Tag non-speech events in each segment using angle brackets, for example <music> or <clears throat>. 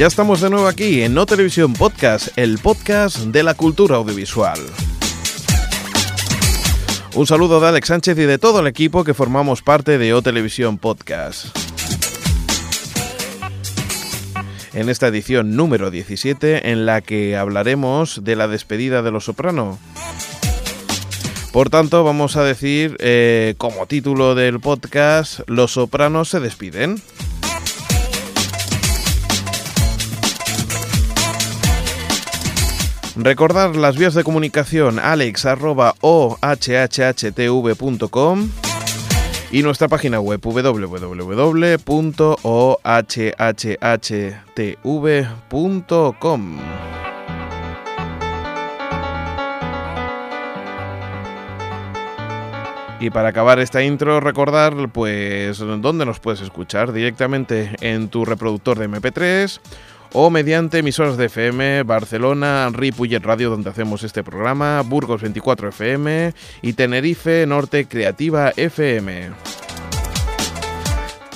Ya estamos de nuevo aquí en No Televisión Podcast, el podcast de la cultura audiovisual. Un saludo de Alex Sánchez y de todo el equipo que formamos parte de O Televisión Podcast. En esta edición número 17 en la que hablaremos de la despedida de Los Soprano. Por tanto, vamos a decir eh, como título del podcast, Los Sopranos se despiden. Recordar las vías de comunicación alex.ohhhtv.com y nuestra página web www.ohhhtv.com. Y para acabar esta intro, recordar pues dónde nos puedes escuchar directamente en tu reproductor de MP3 o mediante emisoras de FM, Barcelona, Ripollet Radio, donde hacemos este programa, Burgos 24 FM y Tenerife Norte Creativa FM.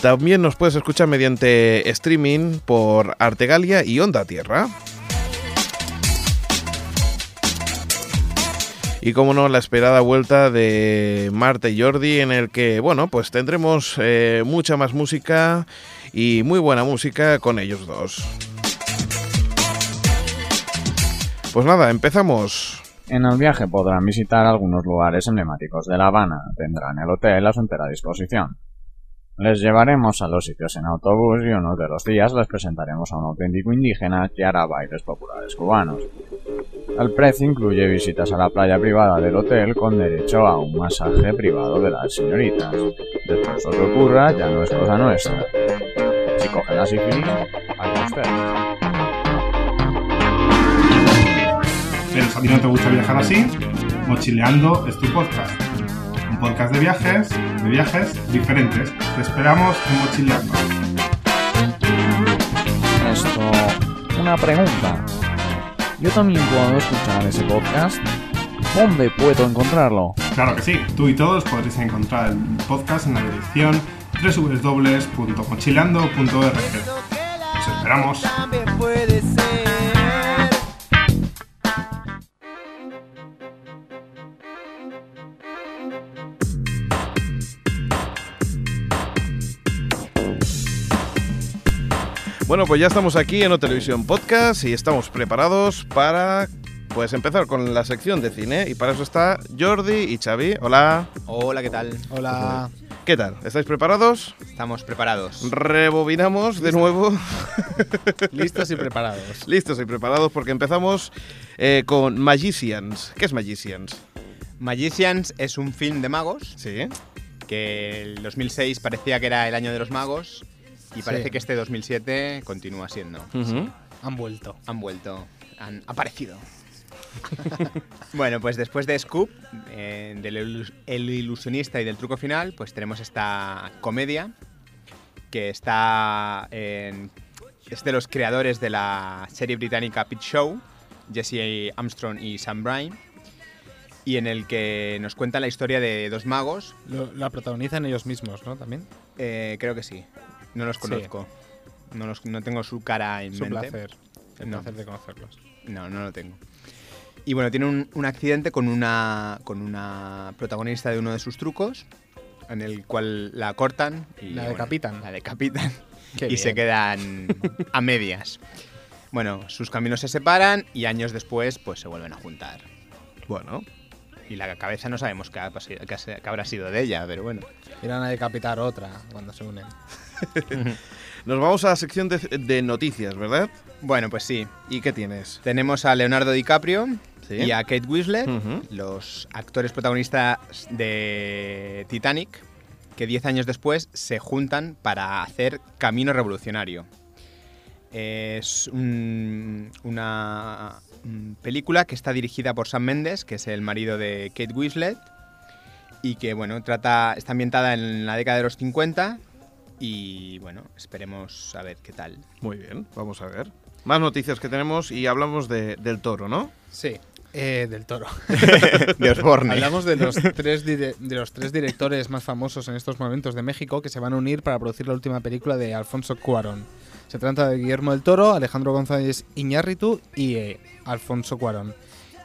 También nos puedes escuchar mediante streaming por Artegalia y Onda Tierra. Y como no, la esperada vuelta de Marta y Jordi, en el que, bueno, pues tendremos eh, mucha más música y muy buena música con ellos dos. Pues nada, empezamos. En el viaje podrán visitar algunos lugares emblemáticos de La Habana. Tendrán el hotel a su entera disposición. Les llevaremos a los sitios en autobús y uno de los días les presentaremos a un auténtico indígena que hará bailes populares cubanos. El precio incluye visitas a la playa privada del hotel con derecho a un masaje privado de las señoritas. Después que ocurra ya no es cosa nuestra. Si cogen la sífilis, allá ustedes. A ti no te gusta viajar así, Mochileando es tu podcast. Un podcast de viajes, de viajes diferentes. Te esperamos en Mochileando. Esto, una pregunta. ¿Yo también puedo escuchar ese podcast? ¿Dónde puedo encontrarlo? Claro que sí, tú y todos podréis encontrar el podcast en la dirección www.mochileando.org. Os esperamos. Bueno, pues ya estamos aquí en O Televisión Podcast y estamos preparados para pues empezar con la sección de cine y para eso está Jordi y Xavi. Hola. Hola, ¿qué tal? Hola. ¿Qué tal? ¿Estáis preparados? Estamos preparados. Rebobinamos de nuevo. <laughs> Listos y preparados. Listos y preparados porque empezamos eh, con Magicians. ¿Qué es Magicians? Magicians es un film de magos Sí. que el 2006 parecía que era el año de los magos y parece Sí. que este 2007 continúa siendo. Han vuelto. Han vuelto, han aparecido. <laughs> bueno, pues después de Scoop, eh, del ilus- El ilusionista y del truco final, pues tenemos esta comedia que está en- es de los creadores de la serie británica Pit Show, Jesse Armstrong y Sam Bryan, y en el que nos cuenta la historia de dos magos, Lo- la protagonizan ellos mismos, ¿no? También. eh, creo que sí, no los Sí. conozco, no, los- no tengo su cara en Su mente. placer. El No. placer de conocerlos. No, no lo tengo. Y bueno, tiene un, un accidente con una, con una protagonista de uno de sus trucos, en el cual la cortan y La bueno, decapitan. la decapitan <laughs> Qué y bien. se quedan a medias. Bueno, sus caminos se separan y años después pues se vuelven a juntar. Bueno. Y la cabeza no sabemos qué, ha qué habrá sido de ella, pero bueno. Irán a decapitar otra cuando se unen. <laughs> Nos vamos a la sección de, de noticias, ¿verdad? Bueno, pues sí. ¿Y qué tienes? Tenemos a Leonardo DiCaprio Sí. y a Kate Winslet, los actores protagonistas de Titanic, que 10 años después se juntan para hacer Camino Revolucionario. Es un- una película que está dirigida por Sam Mendes, que es el marido de Kate Winslet, y que bueno, trata, está ambientada en la década de los 50 y bueno, esperemos a ver qué tal. Muy bien, vamos a ver. Más noticias que tenemos y hablamos de- del toro, ¿no? Sí. Eh, del toro. <laughs> de Osborne. Hablamos de los, tres de los tres directores más famosos en estos momentos de México que se van a unir para producir la última película de Alfonso Cuarón. Se trata de Guillermo del Toro, Alejandro González Iñárritu y eh, Alfonso Cuarón.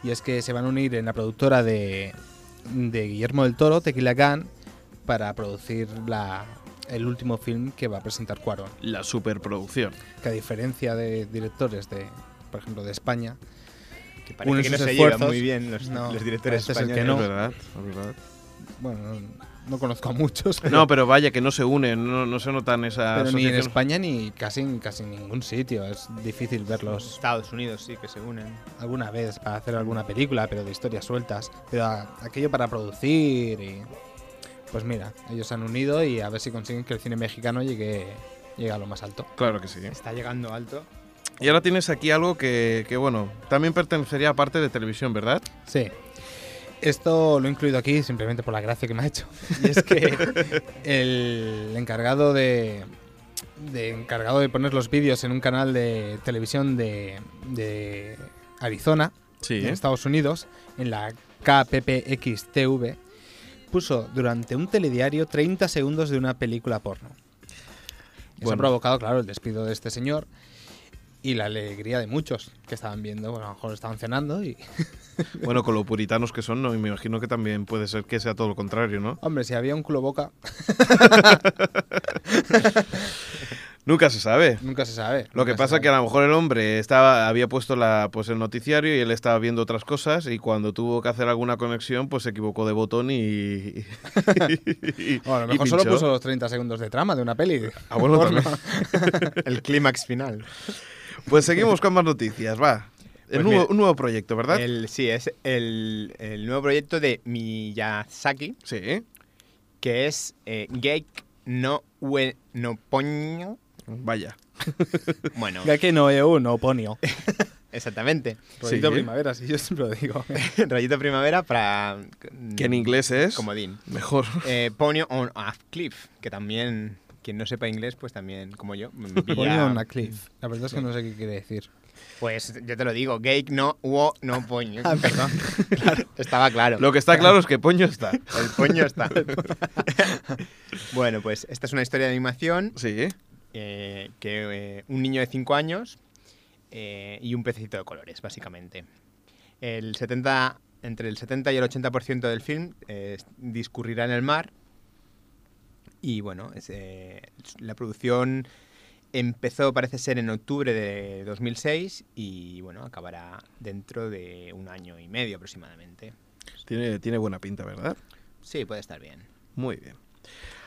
Y es que se van a unir en la productora de, de Guillermo del Toro, Tequila Gun, para producir la, el último film que va a presentar Cuarón. La superproducción. Que a diferencia de directores de, por ejemplo, de España, Que parece que no se llevan muy bien los, No, los directores ser que españoles. no. Es verdad, es verdad. bueno, no, no conozco a muchos, pero, No, pero vaya, que no se unen, no, no se notan esas pero ni en. España ni casi, en casi ningún sitio. Es difícil verlos Estados Unidos sí que se unen. alguna vez para hacer alguna película, pero de historias sueltas. Pero a- aquello para producir y... Pues mira, ellos se han unido y a ver si consiguen que el cine mexicano llegue, llegue a lo más alto. Claro que sí. Está llegando alto. Y ahora tienes aquí algo que, que, bueno, también pertenecería a parte de televisión, ¿verdad? Sí. Esto lo he incluido aquí simplemente por la gracia que me ha hecho. <laughs> Y es que el encargado de, de encargado de poner los vídeos en un canal de televisión de, de Arizona, Sí. en Estados Unidos, en la KPPX-TV, puso durante un telediario 30 segundos de una película porno. Eso Bueno. ha provocado, claro, el despido de este señor y la alegría de muchos que estaban viendo, bueno, a lo mejor estaban cenando y... <laughs> Bueno, con lo puritanos que son, no, y me imagino que también puede ser que sea todo lo contrario, ¿no? Hombre, si había un culo boca, <laughs> Nunca se sabe. nunca se sabe. Lo que pasa sabe. que a lo mejor el hombre estaba, había puesto la, pues el noticiario y él estaba viendo otras cosas y cuando tuvo que hacer alguna conexión, pues se equivocó de botón y... y- <laughs> O a lo mejor solo puso los 30 segundos de trama de una peli. Ah, bueno, <laughs> también. <laughs> El clímax final. Pues seguimos con más noticias, va. El Pues nuevo, mira, un nuevo proyecto, ¿verdad? El, sí, es el, el nuevo proyecto de Miyazaki, Sí. que es eh, Geik no Ue no Poño. Vaya. <laughs> Bueno, Ya que no EU, no ponio. <laughs> exactamente. Rollito Sí. primavera, sí, yo siempre lo digo. <laughs> Rayito primavera para. Que en inglés es... Comodín. Mejor. Eh, Ponyo on a Cliff, que también. Quien no sepa inglés, pues también, como yo. me pilla- Ponio on a cliff. La verdad es que no sé qué quiere decir. Pues yo te lo digo, Geik no Uo no Poño. Ah, perdón. Estaba claro. Lo que está claro es que Poño está. El poño está. bueno, pues esta es una historia de animación Sí. Eh, que eh, un niño de 5 años eh, y un pececito de colores, básicamente. El 70, entre el 70 y el 80% del film discurrirá en el mar. Y bueno, es, la producción empezó, parece ser, en octubre de 2006 y bueno, acabará dentro de un año y medio aproximadamente. Tiene, tiene buena pinta, ¿verdad? Sí, puede estar bien. Muy bien.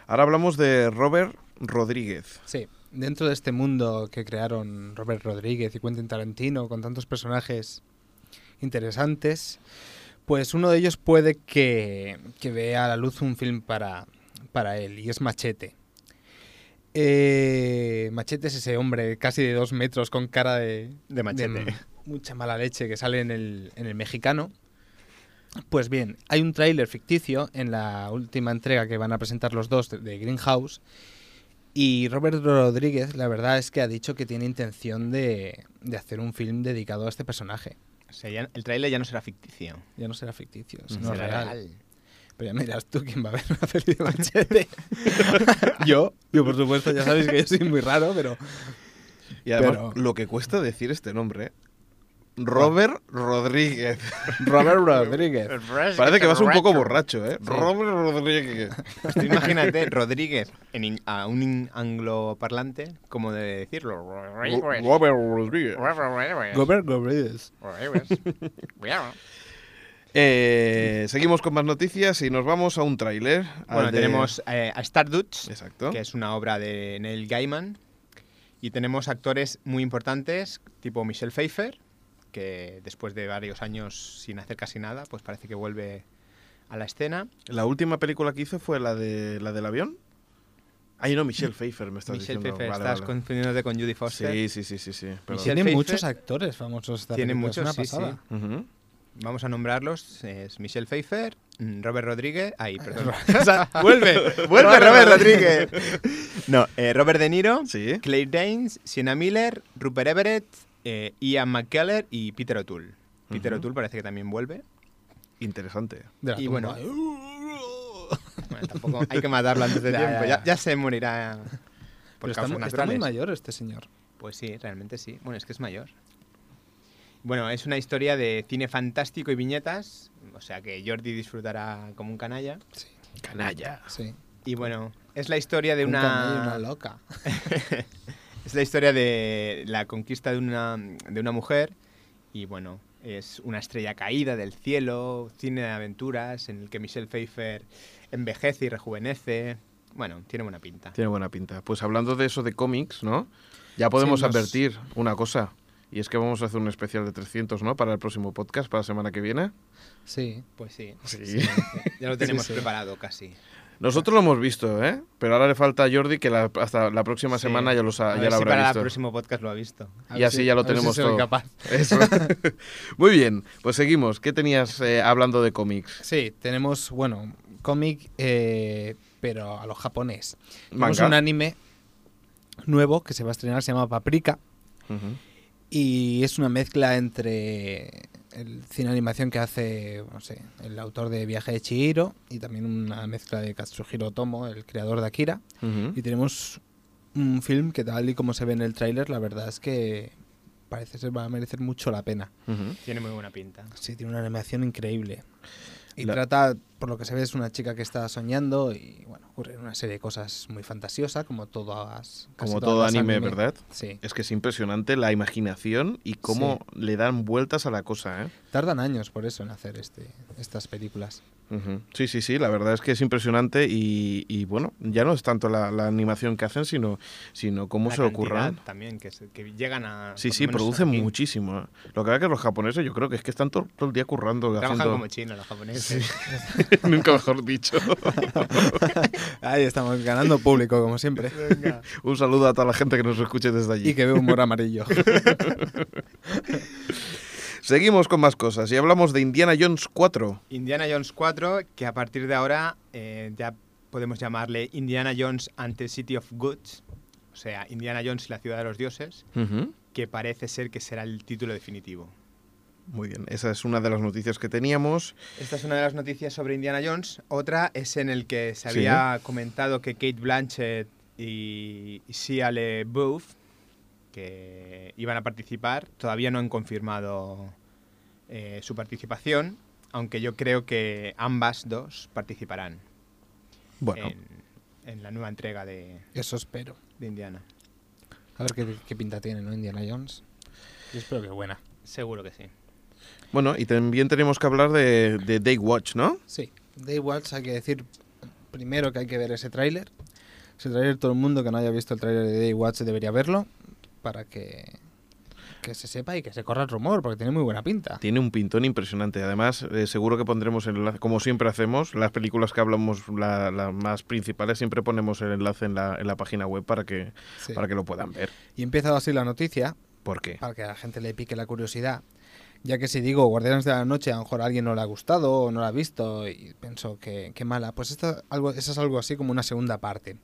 Ahora hablamos de Robert Rodríguez. Sí, dentro de este mundo que crearon Robert Rodríguez y Quentin Tarantino con tantos personajes interesantes, pues uno de ellos puede que, que vea a la luz un film para, para él y es Machete. Eh, Machete es ese hombre casi de dos metros con cara de, De machete. de mucha mala leche que sale en el, en el mexicano. Pues bien, hay un tráiler ficticio en la última entrega que van a presentar los dos de, de Greenhouse. Y Robert Rodríguez, la verdad es que ha dicho que tiene intención de, de hacer un film dedicado a este personaje. O sea, ya- el tráiler ya no será ficticio. Ya no será ficticio, Mm, sino será real. Pero ya me dirás tú quién va a ver una peli de machete. <laughs> yo, yo por supuesto, ya sabéis que yo soy muy raro, pero Y además, Pero- lo que cuesta decir este nombre. ¿eh? Robert Rodríguez. <laughs> Robert <laughs> Rodríguez. Parece que vas un poco borracho, ¿eh? Robert Rodríguez. <laughs> Pues imagínate Rodríguez en in- a un angloparlante, como debe decirlo. Robert Rodríguez. Robert Rodríguez. Eh, seguimos con más noticias y nos vamos a un tráiler. Bueno, de- tenemos eh, a Stardust, Exacto. que es una obra de Neil Gaiman. Y tenemos actores muy importantes, tipo Michelle Pfeiffer, que después de varios años sin hacer casi nada, pues parece que vuelve a la escena. La última película que hizo fue la de la del avión. Ay, no, Michelle Pfeiffer me estás Michelle diciendo. Pfeiffer, Vale, estás vale. confundiéndote con Judy Foster. Sí, sí, sí, sí, sí. Tiene Pfeiffer. muchos actores famosos esta Tiene es muchos, una sí, sí. pasada. Ujú. Vamos a nombrarlos. Es Michelle Pfeiffer, mm, Robert Rodríguez. Ay, <laughs> perdón. vuelve, <laughs> ¡Vuelve Robert Rodríguez! No, eh, Robert De Niro, Sí. Claire Danes, Sienna Miller, Rupert Everett, eh, Ian McKellar y Peter O'Toole. Peter Ujú. O'Toole parece que también vuelve. Interesante. De la Y tumba. Bueno, <laughs> tampoco hay que matarlo antes de <laughs> Ya, tiempo. ya, Ya, ya. ya se morirá. por Pero está, causas mu- está muy mayor este señor. Pues sí, realmente sí. Bueno, es que es mayor. Bueno, es una historia de cine fantástico y viñetas, o sea que Jordi disfrutará como un canalla. Canalla. Sí. Y bueno, es la historia de Un una... y una loca. <laughs> Es la historia de la conquista de una, de una mujer y bueno, es una estrella caída del cielo, cine de aventuras en el que Michelle Pfeiffer envejece y rejuvenece. Bueno, tiene buena pinta. Tiene buena pinta. Pues hablando de eso de cómics, ¿no? Ya podemos Sí, nos- advertir una cosa. Y es que vamos a hacer un especial de 300, ¿no? Para el próximo podcast, para la semana que viene. Sí. Pues sí, Sí. ya lo <laughs> tenemos preparado casi. Nosotros lo hemos visto, ¿eh? Pero ahora le falta a Jordi que la- hasta la próxima Sí. semana ya lo, sa- A ya ver lo si habrá para visto. el próximo podcast lo ha visto. A Y así si- ya lo a ver si tenemos todo. capaz. <laughs> Eso. <laughs> Muy bien, pues seguimos. ¿Qué tenías eh, hablando de cómics? Sí, tenemos, bueno, cómic, eh, pero a lo japonés. Tenemos Manga. un anime nuevo que se va a estrenar, se llama Paprika. Y es una mezcla entre el cine animación que hace, no sé, el autor de Viaje de Chihiro y también una mezcla de Katsuhiro Otomo, el creador de Akira. Y tenemos un film que tal y como se ve en el tráiler, la verdad es que parece ser va a merecer mucho la pena. Tiene muy buena pinta. Sí, tiene una animación increíble. Y La- trata, por lo que se ve, es una chica que está soñando y bueno, ocurren una serie de cosas muy fantasiosas, como todas, Como todas todo anime, ¿verdad? Sí. Es que es impresionante la imaginación y cómo le dan vueltas a la cosa, ¿eh? Tardan años por eso en hacer este, estas películas. Sí, sí, sí, la verdad es que es impresionante y, y, bueno, ya no es tanto la, la animación que hacen, sino, sino cómo La se lo ocurran. También, que, se- que llegan a... Sí, sí, producen aquí. muchísimo. ¿eh? Lo que pasa es que los japoneses yo creo que es que están todo, todo el día currando. Trabajan haciendo... como chinos los japoneses. <laughs> Nunca mejor dicho. <laughs> Ahí estamos ganando público, como siempre. Un saludo a toda la gente que nos escuche desde allí. Y que ve humor amarillo. <laughs> Seguimos con más cosas y hablamos de Indiana Jones 4. Indiana Jones 4, que a partir de ahora eh, ya podemos llamarle Indiana Jones and the City of Goods, o sea, Indiana Jones y la ciudad de los dioses, que parece ser que será el título definitivo. Muy bien, esa es una de las noticias que teníamos. Esta es una de las noticias sobre Indiana Jones. Otra es en el que se Sí. había comentado que Kate Blanchett y y Shia LaBeouf, que iban a participar, todavía no han confirmado eh, su participación, aunque yo creo que ambas dos participarán Bueno, en, en la nueva entrega de, Eso espero. de Indiana. A ver qué, qué pinta tiene, ¿no? Indiana Jones. Yo espero que buena. Seguro que sí. bueno, y también tenemos que hablar de, de Day Watch, ¿no? Sí. De igual hay que decir primero que hay que ver ese tráiler. Ese tráiler, todo el mundo que no haya visto el tráiler de Daywatch debería verlo para que, que se sepa y que se corra el rumor, porque tiene muy buena pinta. Tiene un pintón impresionante. Además, eh, seguro que pondremos el enlace, como siempre hacemos, las películas que hablamos, la- las más principales, siempre ponemos el enlace en la, en la página web para que, Sí. para que lo puedan ver. Y empieza así la noticia, ¿Por qué? para que a la gente le pique la curiosidad. Ya que si digo Guardianes de la Noche, a lo mejor a alguien no le ha gustado o no la ha visto y pienso que, que mala. Pues esto, algo, eso es algo así como una segunda parte.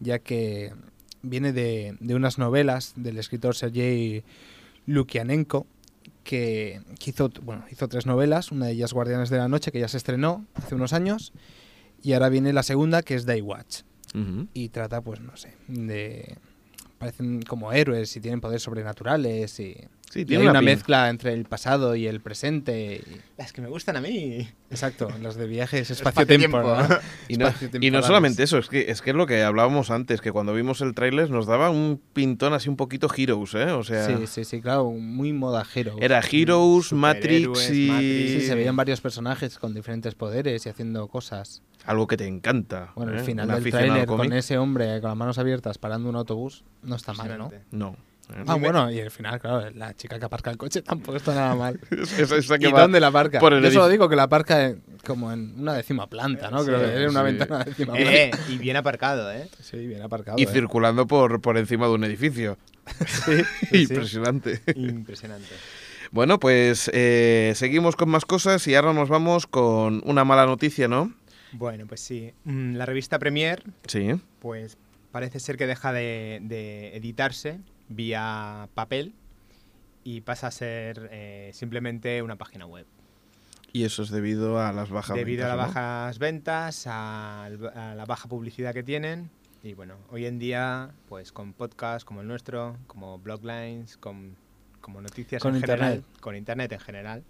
Ya que viene de, de unas novelas del escritor Sergei Lukianenko, que, que hizo, bueno, hizo tres novelas, una de ellas Guardianes de la Noche, que ya se estrenó hace unos años, y ahora viene la segunda, que es Daywatch Ujú. y trata, pues no sé, de... parecen como héroes y tienen poderes sobrenaturales y, Sí, y tiene hay una mezcla entre el pasado y el presente. y- Las que me gustan a mí. exacto, los de viajes Espacio-tiempo. ¿no? <laughs> Y no, y no Espacio-temporales. solamente eso, es que, es que es lo que hablábamos antes, que cuando vimos el tráiler nos daba un pintón así un poquito Heroes, ¿eh? O sea, Sí, sí, sí, claro, muy moda Hero. era Heroes, Matrix y... Matrix. Sí, se veían varios personajes con diferentes poderes y haciendo cosas. Algo que te encanta. Bueno, el ¿eh? final Un del tráiler con ese hombre con las manos abiertas parando un autobús no está mal, ¿no? No. Ah, bueno, y el final, claro, la chica que aparca el coche <laughs> tampoco está nada mal. <laughs> Esa- esa que ¿Y va dónde la aparca? por el Yo solo digo que la aparca en- como en una décima planta, ¿no? Creo Sí, que era una ventana de décima planta. Eh, y bien aparcado, ¿eh? Sí, bien aparcado. Y ¿eh? circulando por, por encima de un edificio. <laughs> sí, sí. Impresionante. Impresionante. Bueno, pues eh, seguimos con más cosas y ahora nos vamos con una mala noticia, ¿no? Bueno, pues sí. Mm, La revista Premier, Sí. pues parece ser que deja de, de editarse vía papel y pasa a ser eh, simplemente una página web. Y eso es debido a las bajas Debido a ventas, las ¿no? bajas ventas, a, la baja publicidad que tienen Y bueno, hoy en día, pues con podcasts como el nuestro, como bloglines, con como noticias Con en general, internet. con internet en general,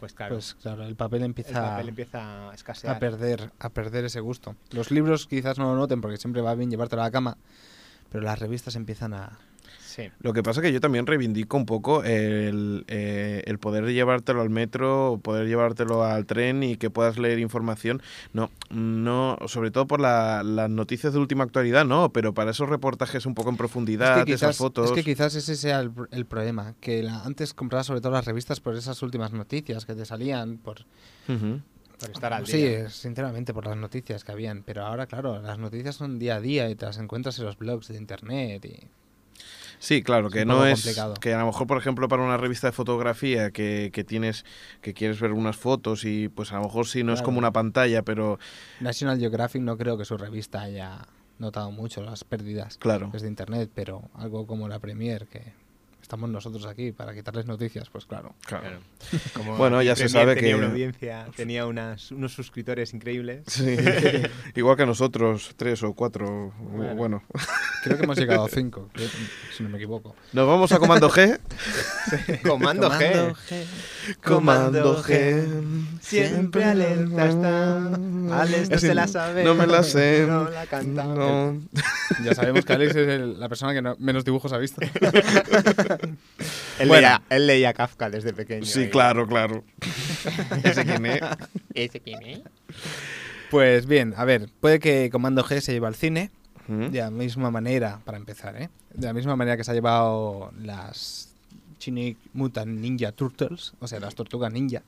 pues claro, Pues claro, el papel el empieza, papel empieza a escasear. a perder, a perder ese gusto. Los libros quizás no lo noten porque siempre va bien llevártelo a la cama, pero las revistas empiezan a... Sí. Lo que pasa es que yo también reivindico un poco el, eh, el poder llevártelo al metro, poder llevártelo al tren y que puedas leer información. No, no, sobre todo por la- las noticias de última actualidad, no, pero para esos reportajes un poco en profundidad, es, que esas fotos. es que quizás ese sea el, el problema, que la- antes comprabas sobre todo las revistas por esas últimas noticias que te salían, por. Por estar al sí, día. sinceramente por las noticias que habían, pero ahora claro, las noticias son día a día y te las encuentras en los blogs de internet y Sí, claro, Es que no es complicado. que a lo mejor, por ejemplo, para una revista de fotografía que, que tienes que quieres ver unas fotos y pues a lo mejor sí no es como una pantalla, pero National Geographic no creo que su revista haya notado mucho las pérdidas claro. desde internet, pero algo como la Premier que estamos nosotros aquí para quitarles noticias, pues claro. claro. <laughs> Como Bueno, ya se sabe tenía que- una audiencia, tenía unas, unos suscriptores increíbles. Sí. <laughs> Igual que nosotros, tres o cuatro. Bueno. Bueno. Creo que hemos llegado a <laughs> cinco, creo- si no me equivoco. Nos vamos a Comando G. Comando G. Comando G. Siempre alerta está. Alex no se la sabe. No me la sé. No la canta. No. Ya sabemos que Alex es el- la persona que no- menos dibujos ha visto. Él, Bueno. leía, él leía Kafka desde pequeño. Sí, y- claro, claro. <laughs> Ese quién es. ¿Ese quién es? Pues bien, a ver, puede que Comando G se lleve al cine, ¿Mm? de la misma manera, para empezar, ¿eh? De la misma manera que se ha llevado las Teenage Mutant Ninja Turtles, o sea, las tortugas ninja.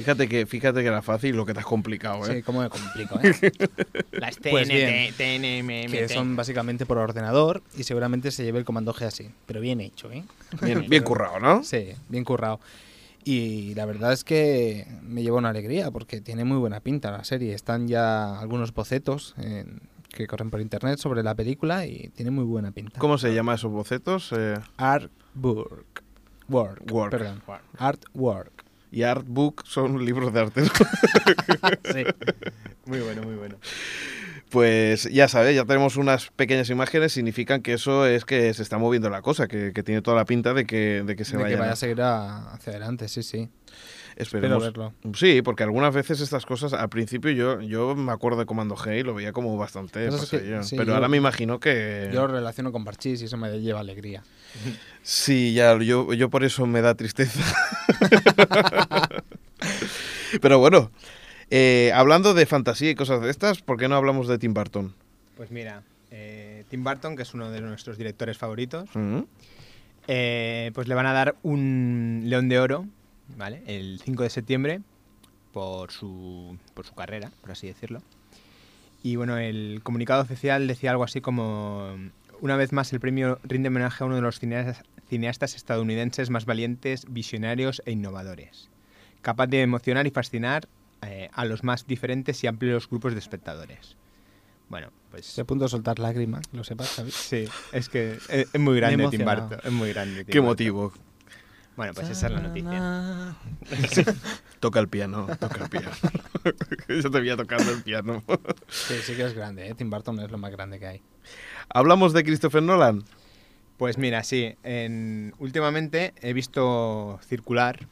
Fíjate que, fíjate que era fácil lo que te has complicado, ¿eh? Sí, cómo me complico, ¿eh? <laughs> Las Pues bien. TNM. que son básicamente por ordenador y seguramente se lleve el Comando G así, pero bien hecho, ¿eh? Bien, bien currado, ¿no? Sí, bien currado. Y la verdad es que me lleva una alegría porque tiene muy buena pinta la serie. Están ya algunos bocetos en- que corren por internet sobre la película y tiene muy buena pinta. ¿Cómo se llama esos bocetos? Eh, Artwork. Work. Work. Perdón. Artwork. Y artbook son libros de arte. <laughs> Sí. Muy bueno, muy bueno. Pues ya sabes, ya tenemos unas pequeñas imágenes, significan que eso es que se está moviendo la cosa, que, que tiene toda la pinta de que, de que se de vaya. que vaya a seguir a- hacia adelante, sí, sí. Espero Esperemos. verlo. Sí, porque algunas veces estas cosas, al principio yo, yo me acuerdo de Comando G y lo veía como bastante Pues es que- pasallón. sí, pero yo- ahora me imagino que... Yo lo relaciono con Parchís y eso me lleva alegría. Sí, ya, yo, yo por eso me da tristeza. <laughs> pero bueno, eh, hablando de fantasía y cosas de estas, ¿por qué no hablamos de Tim Burton? Pues mira, eh, Tim Burton, que es uno de nuestros directores favoritos, ¿Mm? eh, pues le van a dar un León de Oro, ¿vale? El 5 de septiembre por su, por su carrera, por así decirlo. Y bueno, el comunicado oficial decía algo así como, una vez más el premio rinde homenaje a uno de los cineastas, cineastas estadounidenses más valientes, visionarios e innovadores, capaz de emocionar y fascinar eh, a los más diferentes y amplios grupos de espectadores. Bueno, pues... Estoy a punto de soltar lágrimas, lo sepas, Javi. Sí, es que es, es muy grande Tim. Burton. Es muy grande. Tim ¿Qué motivo? Bueno, pues esa es la noticia. <laughs> Toca el piano, toca el piano. <laughs> Yo te veía tocando el piano. Sí, sí que es grande, ¿eh? Tim Burton es lo más grande que hay. Hablamos de Christopher Nolan. Pues mira, sí, en- últimamente he visto circular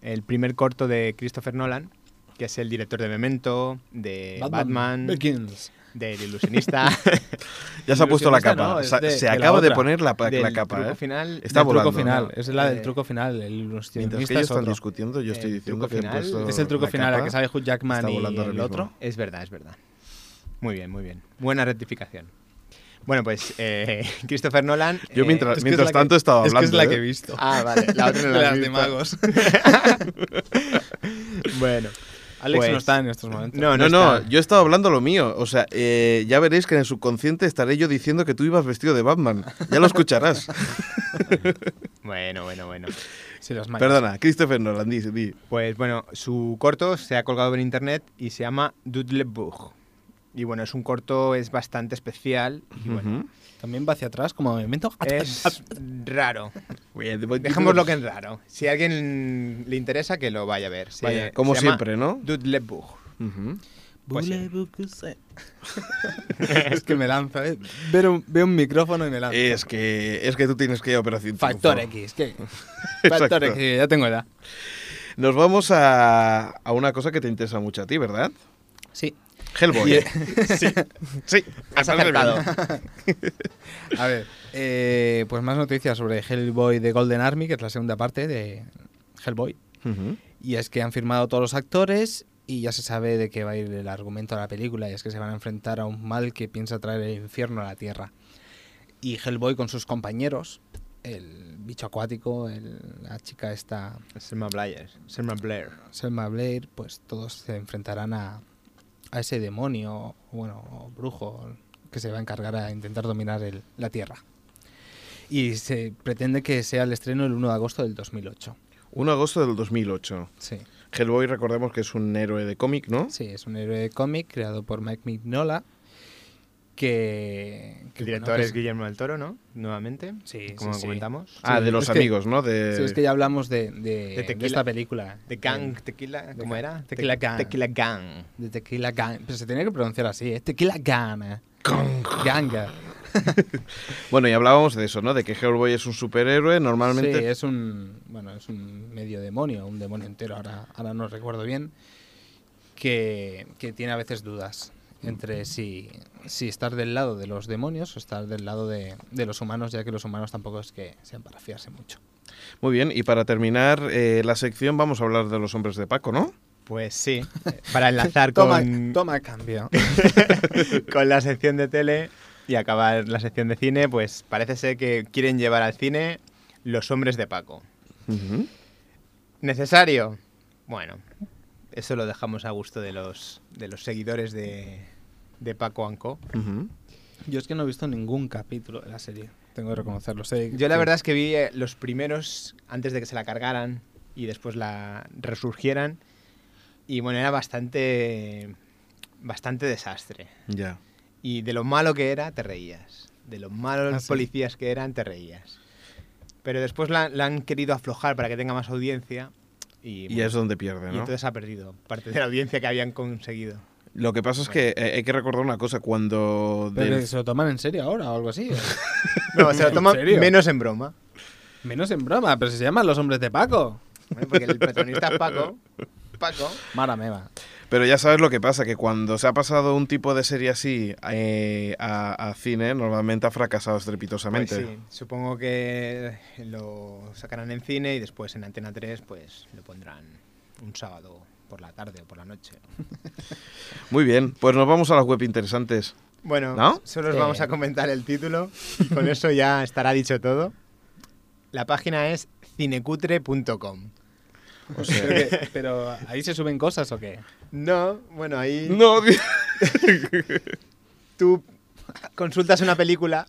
el primer corto de Christopher Nolan, que es el director de Memento, de Batman, Begins. Del ilusionista, <laughs> Ya se ha puesto la Ilusionista capa. no, es de- se de la acaba de otra. poner la, del la capa. truco ¿eh? final. Está del volando. truco final, ¿no? es la del Eh, truco final. El Mientras que ilusionista ellos es están otro. discutiendo, yo estoy El diciendo que he final puesto Es el truco la final, capa. al que sale Hugh Jackman Está y el mismo. otro. Es verdad, es verdad. Muy bien, muy bien. Buena rectificación. Bueno, pues eh, <laughs> Christopher Nolan. Yo eh, mientras, es que mientras es la tanto que- estaba Es hablando. que es la que ¿eh? he visto. Ah, vale, la otra no la <laughs> de las de magos. Bueno, Alex Pues- no está en estos momentos. no, No, no, no, yo he estado hablando lo mío. O sea, eh, ya veréis que en el subconsciente estaré yo diciendo que tú ibas vestido de Batman. Ya lo escucharás. <laughs> Bueno, bueno, bueno. Sí, los. Perdona, Christopher Nolan, di, di. Pues bueno, su corto se ha colgado en internet y se llama Doodlebug. Y bueno, es un corto, es bastante especial. Y bueno, Ujú. También va hacia atrás como movimiento. es raro. Dejémoslo que es raro. Si a alguien le interesa, que lo vaya a ver. Se- Vaya, se como llama siempre, ¿no? Pues sí. Voulez-vous que se- es que me lanza, ¿eh? Veo un, veo un micrófono y me lanza. Es que, es que tú tienes que ir a Operación Factor. X, ¿qué? <laughs> Exacto. Factor X, ya tengo edad. Nos vamos a, a una cosa que te interesa mucho a ti, ¿verdad? Sí. Hellboy. <laughs> Sí, sí. Has acertado. <laughs> A ver, eh, pues más noticias sobre Hellboy de Golden Army, que es la segunda parte de Hellboy. Y es que han firmado todos los actores y ya se sabe de qué va a ir el argumento de la película. Y es que se van a enfrentar a un mal que piensa traer el infierno a la Tierra. Y Hellboy con sus compañeros, el bicho acuático, el- la chica esta, Selma Blair. Selma Blair. Selma Blair, pues todos se enfrentarán a, a ese demonio, bueno, o brujo, que se va a encargar a intentar dominar el- la Tierra. Y se pretende que sea el estreno el 1 de agosto del 2008. 1 de agosto del 2008. Sí. Hellboy, recordemos que es un héroe de cómic, ¿no? Sí, es un héroe de cómic creado por Mike Mignola, que... que, El bueno, director que es Guillermo del Toro, ¿no? Nuevamente. Sí, como sí, sí. comentamos. Ah, de los es que- amigos, ¿no? De... Sí, es que ya hablamos de, de- De de tequila. esta película. The Gang, Tequila, ¿cómo Gang. era? Tequila Te- Gang. Tequila Gang. De Tequila Gang. Pero se tenía que pronunciar así, ¿eh? Tequila Gang. Ganga. <laughs> Bueno, y hablábamos de eso, ¿no? De que Hellboy es un superhéroe, normalmente... Sí, es un, bueno, es un medio demonio, un demonio entero, ahora, ahora no recuerdo bien, que, que tiene a veces dudas entre si, si estar del lado de los demonios o estar del lado de, de los humanos, ya que los humanos tampoco es que sean para fiarse mucho. Muy bien, y para terminar eh, la sección vamos a hablar de los hombres de Paco, ¿no? Pues sí, para enlazar Toma, <laughs> con, toma cambio. <laughs> con la sección de tele y acabar la sección de cine, pues parece ser que quieren llevar al cine Los hombres de Paco. ¿Necesario? Bueno, eso lo dejamos a gusto de los, de los seguidores de, de Paco Anco. Yo es que no he visto ningún capítulo de la serie, tengo que reconocerlo. Sé Yo la verdad es que vi eh, los primeros antes de que se la cargaran y después la resurgieran y bueno, era bastante bastante desastre. Ya. Y de lo malo que era, te reías. De lo malos Ah, sí. policías que eran, te reías. Pero después la, la han querido aflojar para que tenga más audiencia y, Y bueno, es donde pierde, y ¿no? entonces ha perdido parte de la audiencia que habían conseguido. Lo que pasa es que eh, hay que recordar una cosa, cuando... Pero del- que se lo toman en serio ahora o algo así. <laughs> No, se lo ¿En toman serio? menos en broma. Menos en broma, pero si se llaman los hombres de Paco. ¿eh? Porque el protagonista es Paco. Paco. Mara meva. Pero ya sabes lo que pasa, que cuando se ha pasado un tipo de serie así eh, a, a cine, normalmente ha fracasado Pues estrepitosamente. sí, supongo que lo sacarán en cine y después en Antena 3 pues lo pondrán un sábado por la tarde o por la noche. <laughs> Muy bien, pues nos vamos a las web interesantes. Bueno, ¿No? solo os vamos a comentar el título <laughs> y con eso ya estará dicho todo. La página es cinecutre.com. O sea, <laughs> Pero, que- pero ahí se suben cosas o qué? No, bueno, ahí no, tú consultas una película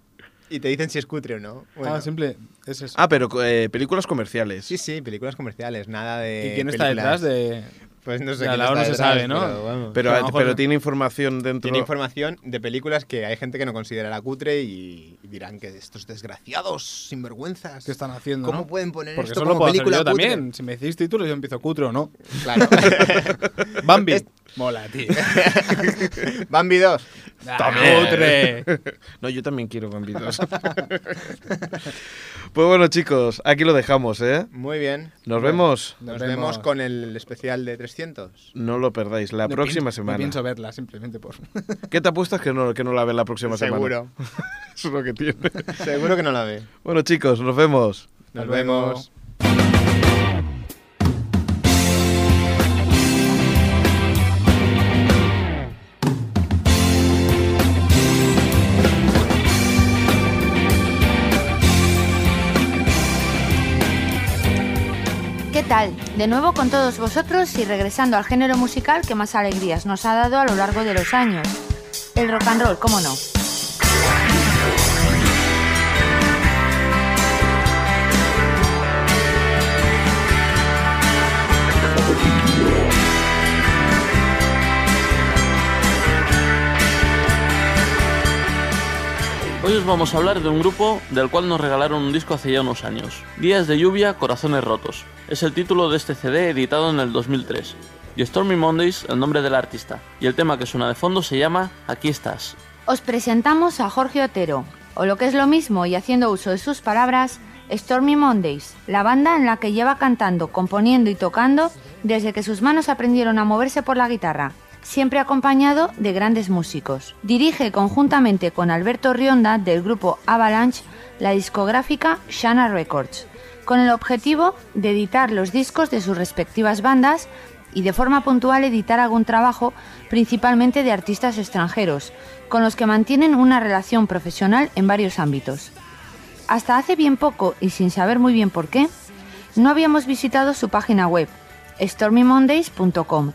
y te dicen si es cutre o no. Bueno, Ah, simple, es eso. Ah, pero eh, películas comerciales. Sí, sí, películas comerciales, nada de. ¿Y quién está películas- detrás de...? Pues no sé Alao está no se sabe, ¿no? Pero, vamos. Pero, lo tiene información dentro. Tiene información de películas que hay gente que no considerará cutre y, y dirán que estos desgraciados, sinvergüenzas. ¿Qué están haciendo, ¿Cómo no? pueden poner Porque esto eso lo como puedo hacer película yo cutre? también. Si me decís títulos, yo empiezo cutre o no. Claro. <laughs> Bambi. Es- Mola, tío. <laughs> Bambi 2. También. Cutre. No, yo también quiero bambitos. <laughs> pues bueno, chicos, aquí lo dejamos, ¿eh? Muy bien. Nos vemos. Nos, Nos vemos. vemos. con el especial de 300. No lo perdáis, la No próxima pienso- semana. No pienso verla, simplemente por... <laughs> ¿Qué te apuestas que no, que no la ves la próxima semana? Seguro. Eso es lo que tiene. Seguro que no la ve. Bueno, chicos, nos vemos. Nos vemos. Tal? De nuevo con todos vosotros y regresando al género musical que más alegrías nos ha dado a lo largo de los años. El rock and roll, ¿cómo no? Hoy os vamos a hablar de un grupo del cual nos regalaron un disco hace ya unos años. Días de lluvia, corazones rotos. Es el título de este CD editado en el 2003. y Stormy Mondays el nombre del artista, y el tema que suena de fondo se llama Aquí estás. Os presentamos a Jorge Otero, o lo que es lo mismo y haciendo uso de sus palabras, Stormy Mondays, la banda en la que lleva cantando, componiendo y tocando desde que sus manos aprendieron a moverse por la guitarra, siempre acompañado de grandes músicos. Dirige conjuntamente con Alberto Rionda del grupo Avalanche la discográfica Shana Records, con el objetivo de editar los discos de sus respectivas bandas y de forma puntual editar algún trabajo principalmente de artistas extranjeros, con los que mantienen una relación profesional en varios ámbitos. Hasta hace bien poco y sin saber muy bien por qué, no habíamos visitado su página web, stormymondays.com,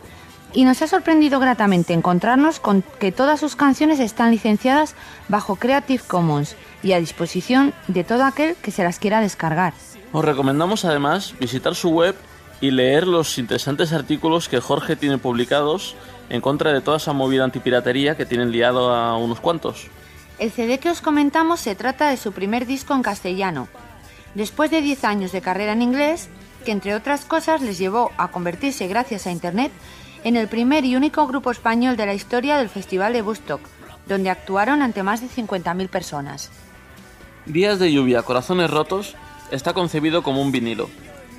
y nos ha sorprendido gratamente encontrarnos con que todas sus canciones están licenciadas bajo Creative Commons y a disposición de todo aquel que se las quiera descargar. Os recomendamos además visitar su web y leer los interesantes artículos que Jorge tiene publicados en contra de toda esa movida antipiratería que tienen liado a unos cuantos. El CD que os comentamos se trata de su primer disco en castellano. Después de 10 años de carrera en inglés, que entre otras cosas les llevó a convertirse gracias a Internet en el primer y único grupo español de la historia del Festival de Woodstock, donde actuaron ante más de 50.000 personas. Días de lluvia, corazones rotos está concebido como un vinilo.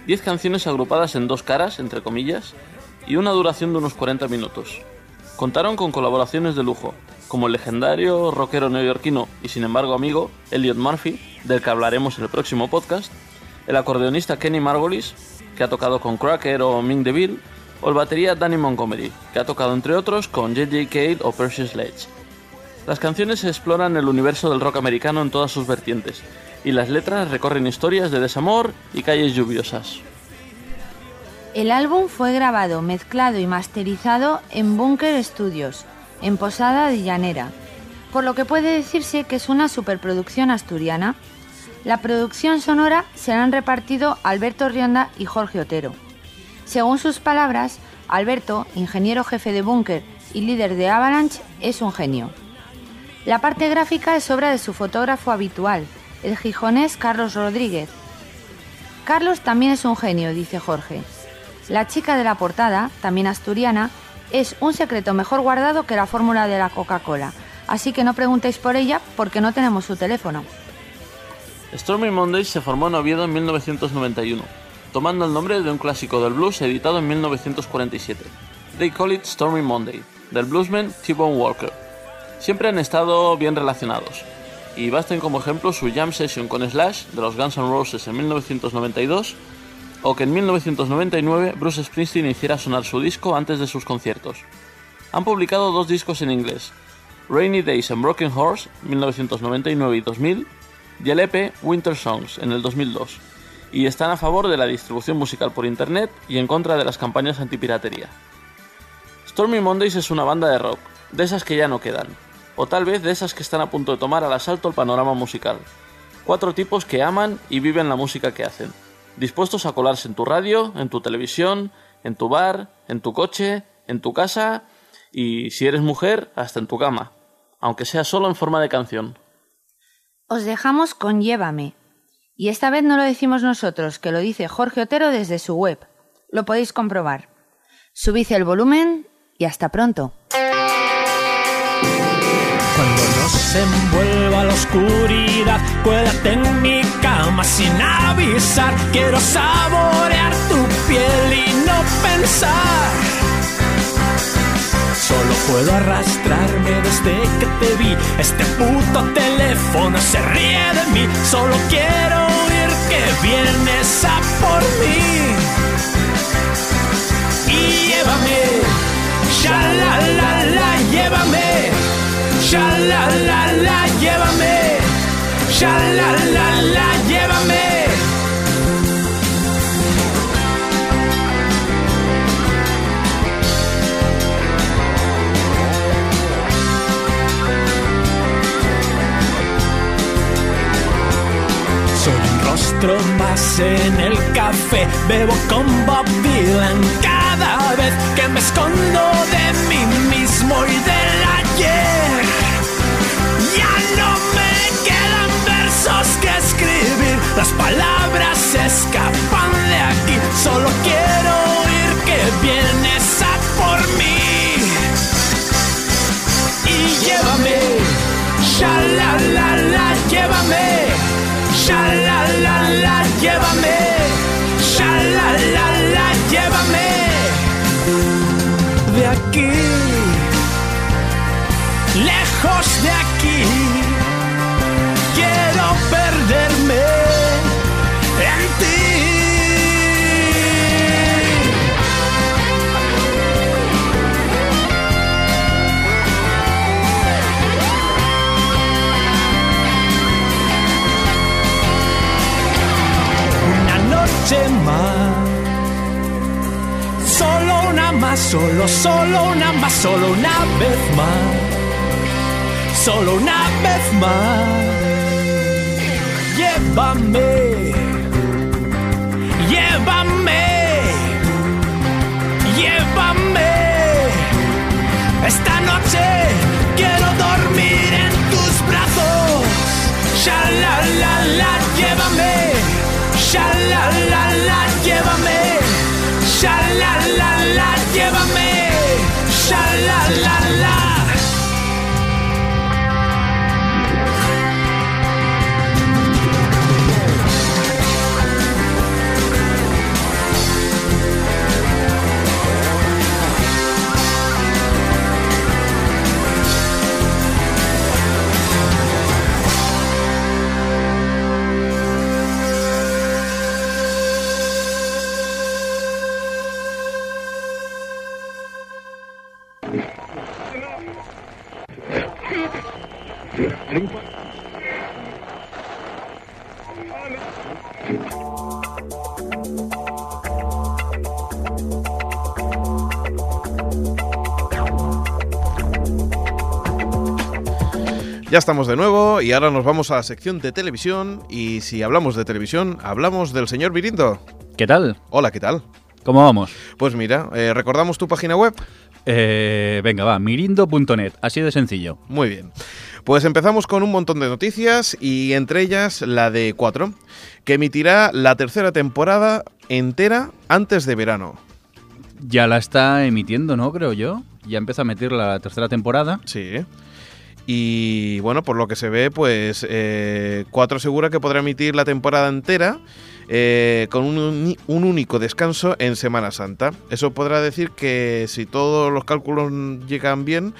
10 canciones agrupadas en dos caras, entre comillas, y una duración de unos 40 minutos. Contaron con colaboraciones de lujo, como el legendario rockero neoyorquino y sin embargo amigo Elliot Murphy, del que hablaremos en el próximo podcast, el acordeonista Kenny Margolis, que ha tocado con Cracker o Ming DeVille, o el batería Danny Montgomery, que ha tocado entre otros con J.J. Cale o Percy Sledge. Las canciones exploran el universo del rock americano en todas sus vertientes, y las letras recorren historias de desamor y calles lluviosas. El álbum fue grabado, mezclado y masterizado en Bunker Studios, en Posada de Llanera, por lo que puede decirse que es una superproducción asturiana. La producción sonora se han repartido Alberto Rionda y Jorge Otero. Según sus palabras, Alberto, ingeniero jefe de Bunker y líder de Avalanche, es un genio. La parte gráfica es obra de su fotógrafo habitual, el gijonés Carlos Rodríguez. Carlos también es un genio, dice Jorge. La chica de la portada, también asturiana, es un secreto mejor guardado que la fórmula de la Coca-Cola, así que no preguntéis por ella porque no tenemos su teléfono. Stormy Mondays se formó en Oviedo en 1991, tomando el nombre de un clásico del blues editado en 1947. They call it Stormy Monday, del bluesman T-Bone Walker. Siempre han estado bien relacionados, y basten como ejemplo su jam session con Slash de los Guns N' Roses en 1992 o que en 1999 Bruce Springsteen hiciera sonar su disco antes de sus conciertos. Han publicado dos discos en inglés, Rainy Days and Broken Horse 1999 y 2000 y el EP Winter Songs en el 2002 y están a favor de la distribución musical por internet y en contra de las campañas antipiratería. Stormy Mondays es una banda de rock, de esas que ya no quedan, o tal vez de esas que están a punto de tomar al asalto el panorama musical. Cuatro tipos que aman y viven la música que hacen, dispuestos a colarse en tu radio, en tu televisión, en tu bar, en tu coche, en tu casa y, si eres mujer, hasta en tu cama, aunque sea solo en forma de canción. Os dejamos con Llévame. Y esta vez no lo decimos nosotros, que lo dice Jorge Otero desde su web. Lo podéis comprobar. Subid el volumen y hasta pronto. Cuando nos envuelva la oscuridad, cuédate en mi cama sin avisar. Quiero saborear tu piel y no pensar. Solo puedo arrastrarme desde que te vi. Este puto teléfono se ríe de mí. Solo quiero que vienes a por mí. Y llévame, ya la la la, llévame. Ya la la la, llévame. Ya la la la, llévame. otro en el café. Bebo con Bob Dylan cada vez que me escondo de mí mismo y del ayer. Ya no me quedan versos que escribir, las palabras se escapan de aquí. Solo quiero oír que vienes a por mí. Y llévame, sha llévame. Sha la llévame. Sha la la la, llévame. De aquí, lejos de aquí, noche. Solo una más, solo, solo una más, solo una vez más. Solo una vez más. Llévame. Llévame. Llévame. Esta noche Sha la la la, llévame. Ya estamos de nuevo y ahora nos vamos a la sección de televisión y si hablamos de televisión, hablamos del señor Virindo. ¿Qué tal? Hola, ¿qué tal? ¿Cómo vamos? Pues mira, eh, ¿recordamos tu página web? Eh, venga, va, mirindo.net, así de sencillo. Muy bien. Pues empezamos con un montón de noticias y entre ellas la de 4, que emitirá la tercera temporada entera antes de verano. Ya la está emitiendo, ¿no? Creo yo. Ya empieza a emitir la tercera temporada. Sí. Y bueno, por lo que se ve, pues eh, 4 asegura que podrá emitir la temporada entera eh, con un único descanso en Semana Santa. Eso podrá decir que si todos los cálculos llegan bien,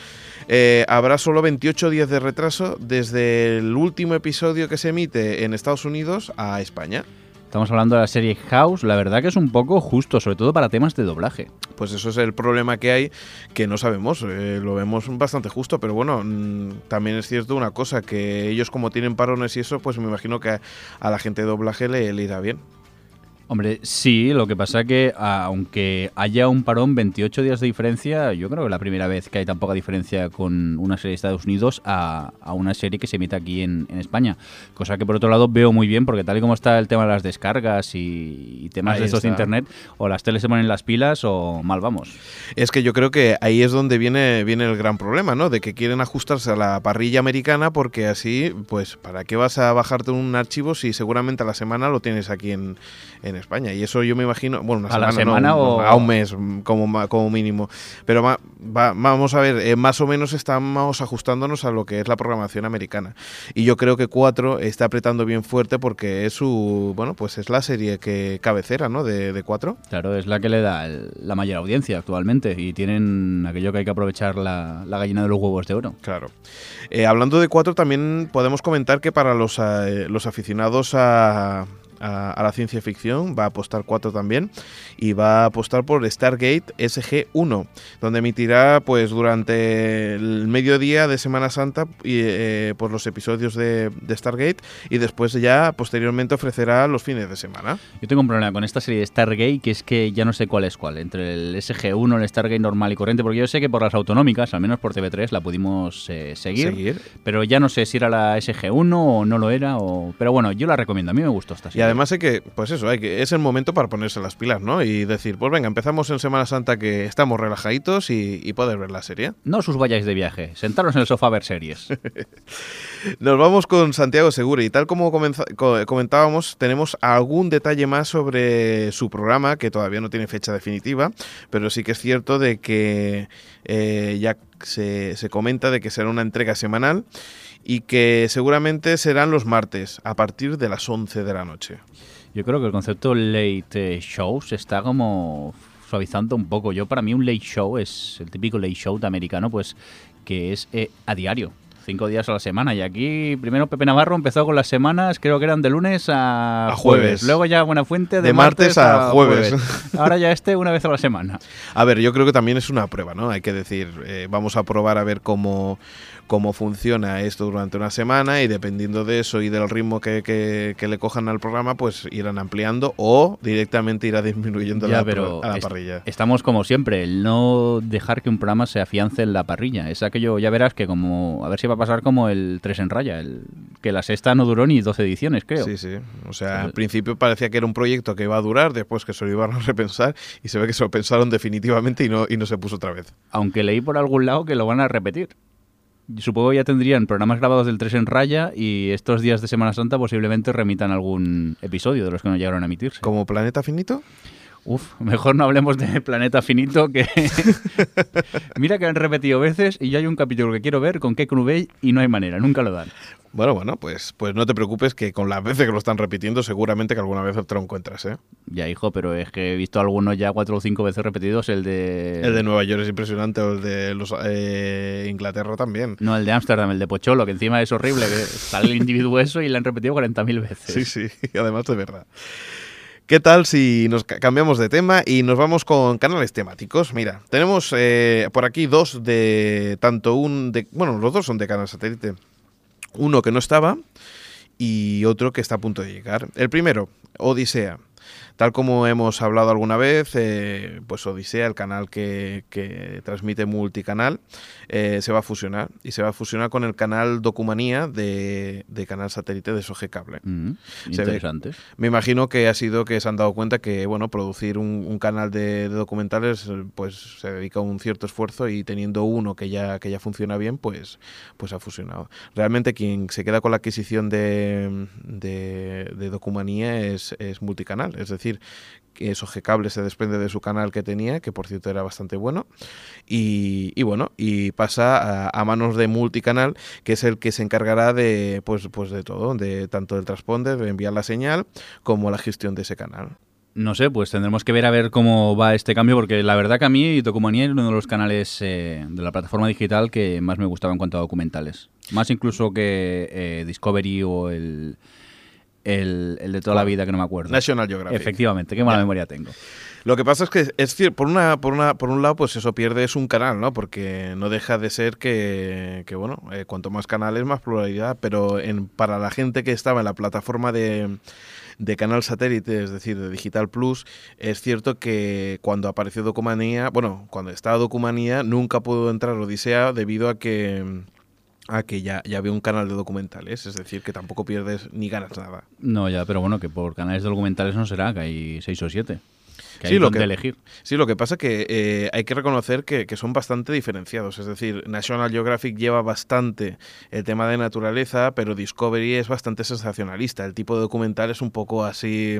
eh, habrá solo 28 días de retraso desde el último episodio que se emite en Estados Unidos a España. Estamos hablando de la serie House, la verdad que es un poco justo, sobre todo para temas de doblaje. Pues eso es el problema que hay, que no sabemos, eh, lo vemos bastante justo, pero bueno, mm, también es cierto una cosa, que ellos como tienen parones y eso, pues me imagino que a, la gente de doblaje le, le irá bien. Hombre, sí, lo que pasa que aunque haya un parón 28 días de diferencia, yo creo que es la primera vez que hay tan poca diferencia con una serie de Estados Unidos a, a una serie que se emite aquí en, en España. Cosa que por otro lado veo muy bien, porque tal y como está el tema de las descargas y, y temas Ahí de estos de internet, o las teles se ponen las pilas o mal vamos. Es que yo creo que ahí es donde viene, viene el gran problema, ¿no? De que quieren ajustarse a la parrilla americana porque así, pues, ¿para qué vas a bajarte un archivo si seguramente a la semana lo tienes aquí en, en España? Y eso yo me imagino, bueno, una ¿A la semana, no, o- a un mes como, como mínimo. Pero va- va- vamos a ver, eh, más o menos estamos ajustándonos a lo que es la programación americana. Y yo creo que 4 está apretando bien fuerte porque es su, bueno, pues es la serie que cabecera, ¿no? De, de 4. Claro, es la que le da el- la mayor audiencia actualmente y tienen aquello que hay que aprovechar la, la gallina de los huevos de oro. Claro. Eh, hablando de 4, también podemos comentar que para los, eh, los aficionados a, a- a la ciencia ficción va a apostar 4 también y va a apostar por Stargate SG-1, donde emitirá pues durante el mediodía de Semana Santa y, eh, pues los episodios de, de Stargate y después ya posteriormente ofrecerá los fines de semana. Yo tengo un problema con esta serie de Stargate, que es que ya no sé cuál es cuál, entre el SG1, el Stargate normal y corriente, porque yo sé que por las autonómicas, al menos por TV3, la pudimos eh, seguir, Seguir. pero ya no sé si era la SG1 o no lo era, o... pero bueno, yo la recomiendo, a mí me gustó esta serie. Además hay que, pues eso, hay que, es el momento para ponerse las pilas, ¿no? Y decir, pues venga, empezamos en Semana Santa que estamos relajaditos y, y poder ver la serie. No os vayáis de viaje, sentaros en el sofá a ver series. <laughs> Nos vamos con Santiago Segura y tal como comentábamos, tenemos algún detalle más sobre su programa que todavía no tiene fecha definitiva, pero sí que es cierto de que eh, ya se, se comenta de que será una entrega semanal y que seguramente serán los martes a partir de las 11 de la noche. Yo creo que el concepto late show se está como suavizando un poco. Yo para mí un late show es el típico late show de americano, pues que es eh, a diario, cinco días a la semana. Y aquí primero Pepe Navarro empezó con las semanas, creo que eran de lunes a, A jueves. Luego ya Buenafuente de, De martes a jueves. Ahora ya este una vez a la semana. A ver, yo creo que también es una prueba, ¿no? Hay que decir, eh, vamos a probar a ver cómo, cómo funciona esto durante una semana y dependiendo de eso y del ritmo que, que- que le cojan al programa, pues irán ampliando o directamente irá disminuyendo Ya, la, pero a la parrilla. Estamos como siempre, el no dejar que un programa se afiance en la parrilla. Es aquello, ya verás que como, a ver si va a pasar como el 3 en raya, el, que la sexta no duró ni 12 ediciones, creo. Sí, sí. O sea, al principio parecía que era un proyecto que iba a durar, después que se lo iban a <laughs> repensar y se ve que se lo pensaron definitivamente y no, y no se puso otra vez. Aunque leí por algún lado que lo van a repetir. Supongo ya tendrían programas grabados del 3 en raya y estos días de Semana Santa posiblemente remitan algún episodio de los que no llegaron a emitirse. ¿Como Planeta Finito? Uf, mejor no hablemos de Planeta Finito que... <laughs> Mira que han repetido veces y yo hay un capítulo que quiero ver con Keck Nubey y no hay manera, nunca lo dan. Bueno, bueno, pues, pues no te preocupes que con las veces que lo están repitiendo seguramente que alguna vez te lo encuentras, ¿eh? Ya, hijo, pero es que he visto algunos ya cuatro o cinco veces repetidos, el de... El de Nueva York es impresionante, o el de los, eh, Inglaterra también. No, el de Ámsterdam, el de Pocholo, que encima es horrible, que sale el individuo eso y le han repetido 40.000 veces. Sí, sí, además de verdad. ¿Qué tal si nos ca- cambiamos de tema y nos vamos con canales temáticos? Mira, tenemos eh, por aquí dos de tanto un de bueno, los dos son de canal satélite. Uno que no estaba y otro que está a punto de llegar. El primero, Odisea. Tal como hemos hablado alguna vez, eh, pues Odisea, el canal que, que transmite multicanal, eh, se va a fusionar. Y se va a fusionar con el canal Documanía de, de canal satélite de SOG Cable. Mm, ve- interesante. Me imagino que ha sido que se han dado cuenta que, bueno, producir un, un canal de, de documentales, pues se dedica un cierto esfuerzo y teniendo uno que ya, que ya funciona bien, pues, pues ha fusionado. Realmente quien se queda con la adquisición de, de, de Documanía es, es multicanal, es decir, que SOG Cable se desprende de su canal que tenía, que por cierto era bastante bueno, y, bueno, y pasa a, manos de multicanal, que es el que se encargará de, pues, pues de todo, de tanto del transponder, de enviar la señal, como la gestión de ese canal. No sé, pues tendremos que ver a ver cómo va este cambio, porque la verdad que a mí Documanía es uno de los canales eh, de la plataforma digital que más me gustaba en cuanto a documentales. Más incluso que eh, Discovery o el, el, el de toda la vida, que no me acuerdo. National Geographic. Efectivamente, qué mala memoria tengo. Lo que pasa es que es cierto, por una, por una, por un lado, pues eso pierde es un canal, ¿no? Porque no deja de ser que, que bueno, eh, cuanto más canales, más pluralidad. Pero en, para la gente que estaba en la plataforma de, de canal satélite, es decir, de Digital Plus, es cierto que cuando apareció Documanía, bueno, cuando estaba Documanía, nunca pudo entrar Odisea debido a que a que ya, ya había un canal de documentales, es decir, que tampoco pierdes ni ganas nada. No, ya, pero bueno, que por canales documentales no será, que hay seis o siete. Que Sí, hay lo que- elegir. Sí, lo que pasa que eh, hay que reconocer que, que son bastante diferenciados. Es decir, National Geographic lleva bastante el tema de naturaleza, pero Discovery es bastante sensacionalista. El tipo de documental es un poco así.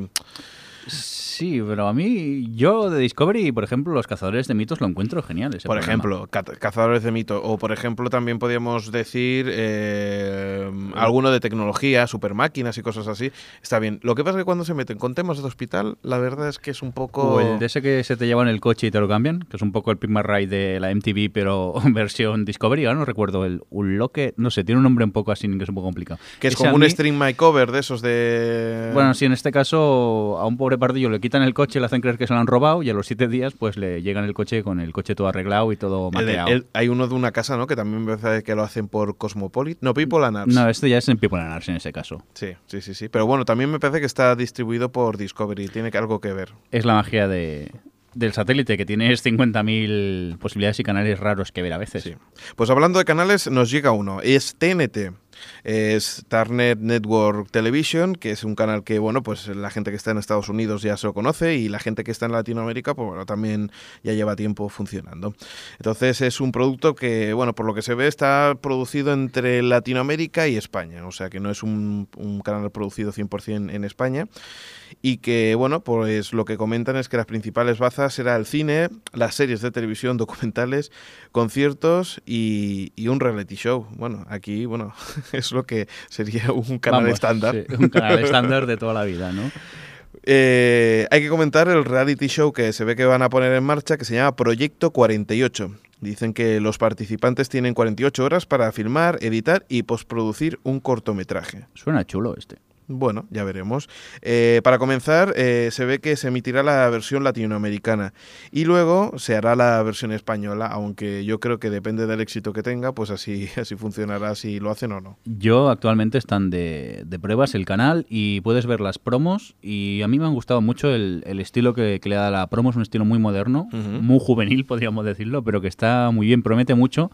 Sí, pero a mí, yo de Discovery, por ejemplo, Los Cazadores de Mitos lo encuentro genial. ese por programa. ejemplo, ca- Cazadores de mito. O por ejemplo, también podríamos decir eh, alguno de tecnología, super máquinas y cosas así. Está bien. Lo que pasa es que cuando se meten con temas de hospital, la verdad es que es un poco. O el de ese que se te lleva en el coche y te lo cambian, que es un poco el Pigma Ride de la MTV, pero <laughs> versión Discovery. Ahora no recuerdo el Unloque, no sé, tiene un nombre un poco así, que es un poco complicado. que es Ese como un mí- stream my cover de esos de. Bueno, sí, en este caso a un pobre pardillo le quitan el coche, le hacen creer que se lo han robado y a los siete días pues le llegan el coche con el coche todo arreglado y todo El maqueado. el- hay uno de una casa, ¿no? Que también me parece que lo hacen por Cosmopolit. No, People and Arts. No, este ya es en People and Arts en ese caso. Sí, sí, sí, sí. Pero bueno, también me parece que está distribuido por Discovery. Tiene que- algo que ver. Es la magia de, del satélite, que tienes 50.000 posibilidades y canales raros que ver a veces. Sí. Pues hablando de canales, nos llega uno. Es TNT. Es Turner Network Television, que es un canal que, bueno, pues la gente que está en Estados Unidos ya se lo conoce y la gente que está en Latinoamérica, pues bueno, también ya lleva tiempo funcionando. Entonces es un producto que, bueno, por lo que se ve está producido entre Latinoamérica y España, o sea que no es un, canal producido 100% en España y que, bueno, pues lo que comentan es que las principales bazas era el cine, las series de televisión, documentales, conciertos y un reality show. Bueno, aquí, bueno, <laughs> <laughs> es lo que sería un canal Vamos, estándar. sí, un canal <laughs> estándar de toda la vida, ¿no? Eh, hay que comentar el reality show que se ve que van a poner en marcha, que se llama Proyecto 48. Dicen que los participantes tienen 48 horas para filmar, editar y postproducir un cortometraje. Suena chulo este. Bueno, ya veremos. Eh, para comenzar, eh, se ve que se emitirá la versión latinoamericana y luego se hará la versión española, aunque yo creo que depende del éxito que tenga, pues así, <laughs> así funcionará si lo hacen o no. Yo actualmente están de, de pruebas el canal y puedes ver las promos y a mí me han gustado mucho el, el estilo que, que le da la promo, es un estilo muy moderno, muy juvenil <laughs> podríamos decirlo, pero que está muy bien, promete mucho.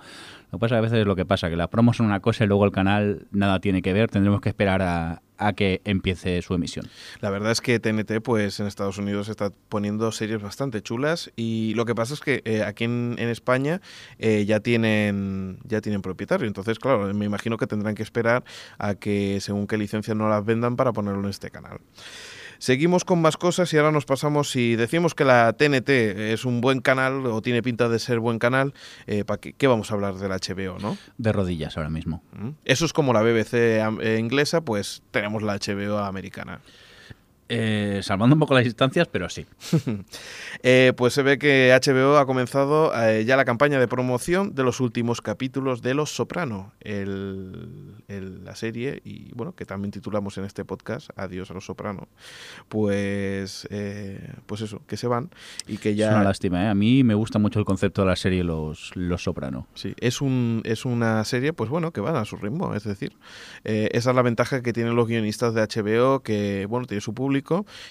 Lo que pasa a veces es lo que pasa, que las promos son una cosa y luego el canal nada tiene que ver, tendremos que esperar a, a que empiece su emisión. La verdad es que TNT, pues en Estados Unidos está poniendo series bastante chulas y lo que pasa es que eh, aquí en, España eh, ya tienen ya tienen propietario, entonces claro, me imagino que tendrán que esperar a que según qué licencia no las vendan para ponerlo en este canal. Seguimos con más cosas y ahora nos pasamos, si decimos que la TNT es un buen canal o tiene pinta de ser buen canal, eh, ¿para qué, qué vamos a hablar del HBO, no? De rodillas ahora mismo. ¿Mm? Eso es como la BBC eh, inglesa, pues tenemos la HBO americana. Eh, salvando un poco las distancias, pero sí. <laughs> Eh, pues se ve que HBO ha comenzado eh, ya la campaña de promoción de los últimos capítulos de Los Soprano, el- el- la serie, y bueno, que también titulamos en este podcast, Adiós a Los Soprano. Pues, eh, pues eso, que se van y que Es una ya... lástima. A mí me gusta mucho el concepto de la serie Los, Los Soprano. Sí, es, un, es una serie, pues bueno, que van a su ritmo, es decir, esa es la ventaja que tienen los guionistas de HBO, que bueno, tiene su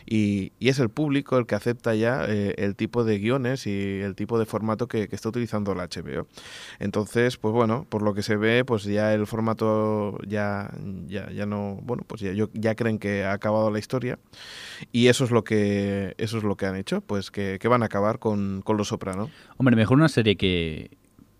y, es el público el que acepta ya eh, el tipo de guiones y el tipo de formato que, está utilizando la HBO. Entonces, pues bueno, por lo que se ve, pues ya el formato ya, ya, ya no, bueno, pues ya, ya creen que ha acabado la historia y eso es lo que, eso es lo que han hecho, pues que, que van a acabar con, con Los Soprano. Hombre, mejor una serie que,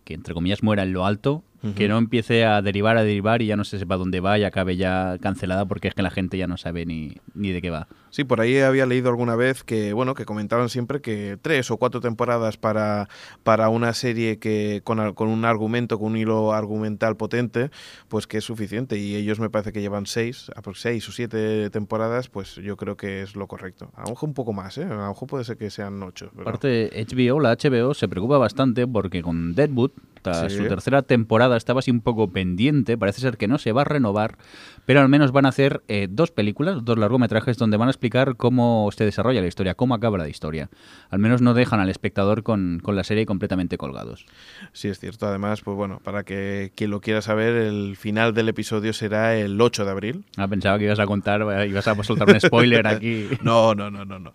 que entre comillas muera en lo alto, Que no empiece a derivar, a derivar y ya no se sepa dónde va y acabe ya cancelada porque es que la gente ya no sabe ni, ni de qué va. Sí, por ahí había leído alguna vez que, bueno, que comentaban siempre que tres o cuatro temporadas para, para una serie que con, con un argumento, con un hilo argumental potente, pues que es suficiente. Y ellos me parece que llevan seis, seis o siete temporadas, pues yo creo que es lo correcto. A lo mejor un poco más, ¿eh? A lo mejor puede ser que sean ocho. pero- Aparte, HBO, la HBO, se preocupa bastante porque con Deadwood, Sí. su tercera temporada, estaba así un poco pendiente. Parece ser que no se va a renovar, pero al menos van a hacer eh, dos películas, dos largometrajes, donde van a explicar cómo se desarrolla la historia, cómo acaba la historia. Al menos no dejan al espectador con, con la serie completamente colgados. Sí, es cierto. Además, pues bueno, para que quien lo quiera saber, el final del episodio será el 8 de abril. Ah, pensaba que ibas a contar, eh, ibas a soltar un <laughs> spoiler aquí. No, no, no, no, no.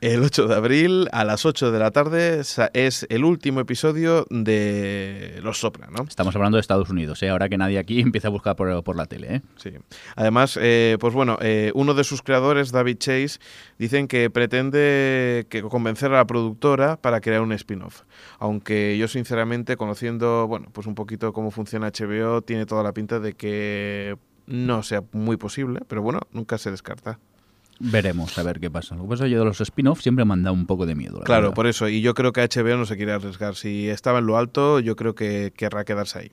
El 8 de abril a las 8 de la tarde es el último episodio de Los Soprano. Estamos hablando de Estados Unidos, ¿eh? ahora que nadie aquí <laughs> empieza a buscar por, por la tele. ¿eh? Sí. Además, eh, pues bueno, eh, uno de sus creadores, David Chase, dicen que pretende que convencer a la productora para crear un spin-off. Aunque yo sinceramente, conociendo, bueno, pues un poquito cómo funciona HBO, tiene toda la pinta de que no sea muy posible, pero bueno, nunca se descarta. Veremos a ver qué pasa. Lo que pasa yo de los spin-offs siempre me han dado un poco de miedo. la Claro, verdad. por eso. Y yo creo que HBO no se quiere arriesgar. Si estaba en lo alto, yo creo que querrá quedarse ahí.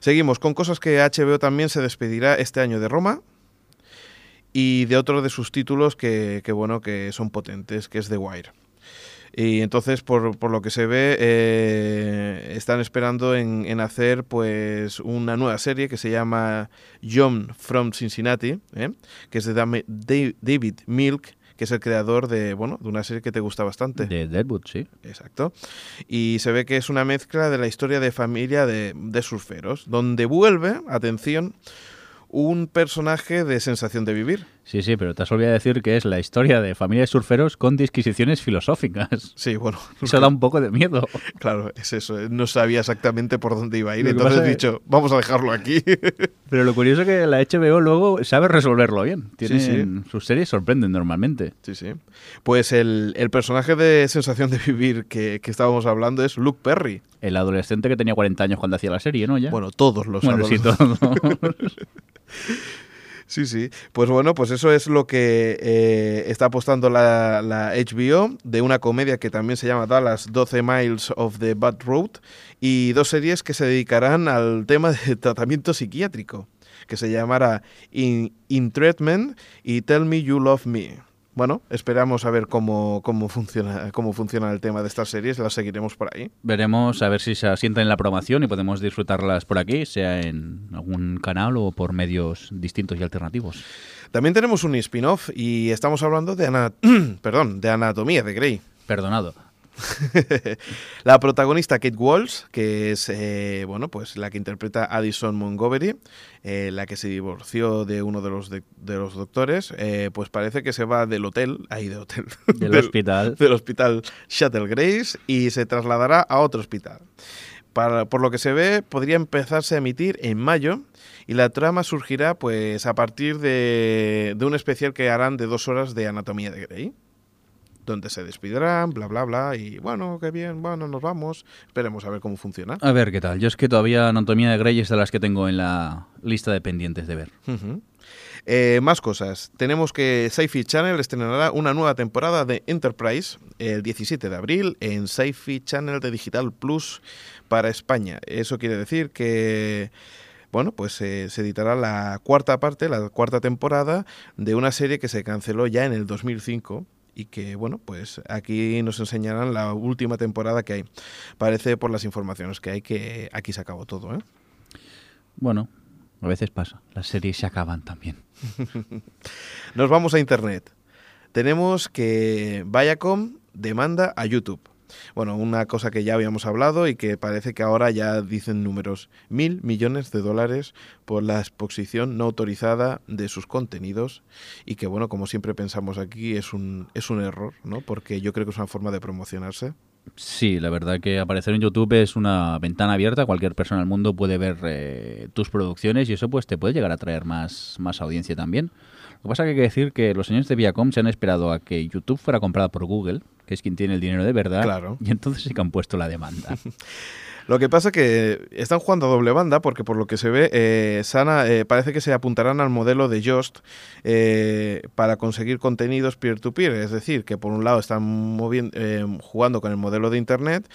Seguimos con cosas que HBO también se despedirá este año de Roma y de otro de sus títulos que, que, bueno, que son potentes, que es The Wire. Y entonces, por, por lo que se ve, eh, están esperando en, en hacer pues una nueva serie que se llama John from Cincinnati, ¿eh? que es de David Milk, que es el creador de, bueno, de una serie que te gusta bastante. De Deadwood, sí. Exacto. Y se ve que es una mezcla de la historia de familia de, de surferos, donde vuelve, atención, un personaje de sensación de vivir. Sí, sí, pero te has olvidado decir que es la historia de familias de surferos con disquisiciones filosóficas. Sí, bueno. Eso da un poco de miedo. Claro, es eso. No sabía exactamente por dónde iba a ir. Entonces he dicho, vamos a dejarlo aquí. <laughs> Pero lo curioso es que la HBO luego sabe resolverlo bien. Sí, Tienen, Sus series sorprenden normalmente. Sí, sí. Pues el, el personaje de Sensación de Vivir que, que estábamos hablando es Luke Perry. El adolescente que tenía 40 años cuando hacía la serie, ¿no? Ya. Bueno, todos los Bueno, sí, adolescentes. todos. <laughs> Sí, sí. Pues bueno, pues eso es lo que eh, está apostando la, la HBO de una comedia que también se llama Dallas 12 Miles of the Bad Road y dos series que se dedicarán al tema de <laughs> tratamiento psiquiátrico que se llamará In, In Treatment y Tell Me You Love Me. Bueno, esperamos a ver cómo, cómo, funciona, cómo funciona el tema de estas series, las seguiremos por ahí. Veremos a ver si se asientan en la programación y podemos disfrutarlas por aquí, sea en algún canal o por medios distintos y alternativos. También tenemos un spin-off y estamos hablando de, ana- <clears throat> perdón, de Anatomía de Grey. Perdonado. <laughs> la protagonista Kate Walsh, que es eh, bueno, pues la que interpreta a Addison Montgomery, eh, la que se divorció de uno de los de, de los doctores, eh, pues parece que se va del hotel, ahí de hotel, <laughs> Del hospital. del hospital Shuttle Grace y se trasladará a otro hospital. Para- por lo que se ve, podría empezarse a emitir en mayo y la trama surgirá pues a partir de, de un especial que harán de dos horas de Anatomía de Grey donde se despidirán, bla, bla, bla, y bueno, qué bien, bueno, nos vamos. Esperemos a ver cómo funciona. A ver qué tal. Yo es que todavía Anatomía de Grey es de las que tengo en la lista de pendientes de ver. Eh, más cosas. Tenemos que Sci-Fi Channel estrenará una nueva temporada de Enterprise el 17 de abril en Sci-Fi Channel de Digital Plus para España. Eso quiere decir que bueno, pues eh, se editará la cuarta parte, la cuarta temporada de una serie que se canceló ya en el 2005 y que, bueno, pues aquí nos enseñarán la última temporada que hay. Parece por las informaciones que hay que aquí se acabó todo, ¿eh? Bueno, a veces pasa. Las series se acaban también. <laughs> Nos vamos a Internet. Tenemos que Viacom demanda a YouTube. Bueno, una cosa que ya habíamos hablado y que parece que ahora ya dicen números. Mil millones de dólares por la exposición no autorizada de sus contenidos y que, bueno, como siempre pensamos aquí, es un, es un error, ¿no? Porque yo creo que es una forma de promocionarse. Sí, la verdad que aparecer en YouTube es una ventana abierta. Cualquier persona del mundo puede ver eh, tus producciones y eso pues te puede llegar a traer más, más audiencia también. Lo que pasa que hay que decir que los señores de Viacom se han esperado a que YouTube fuera comprada por Google, que es quien tiene el dinero de verdad, Claro. y entonces sí que han puesto la demanda. <laughs> Lo que pasa que están jugando a doble banda porque por lo que se ve, eh, Sana eh, parece que se apuntarán al modelo de Yoast eh, para conseguir contenidos peer-to-peer. Es decir, que por un lado están moviendo, jugando con el modelo de Internet,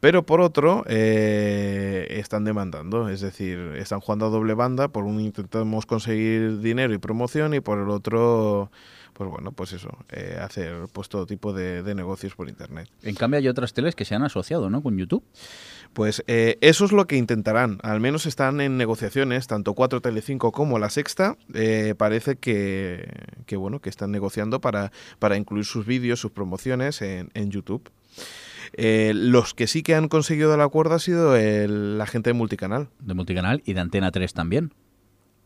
pero por otro eh, están demandando. Es decir, están jugando a doble banda. Por un intentamos conseguir dinero y promoción y por el otro... Pues bueno, pues eso, eh, hacer pues todo tipo de, de negocios por internet. en cambio hay otras teles que se han asociado ¿no? con YouTube. Pues eh, eso es lo que intentarán. Al menos están en negociaciones, tanto 4 Telecinco como la Sexta. eh, parece que, que, bueno, que están negociando para, para incluir sus vídeos, sus promociones en, en YouTube. Eh, los que sí que han conseguido el acuerdo ha sido el- la gente de Multicanal. De Multicanal y de Antena 3 también.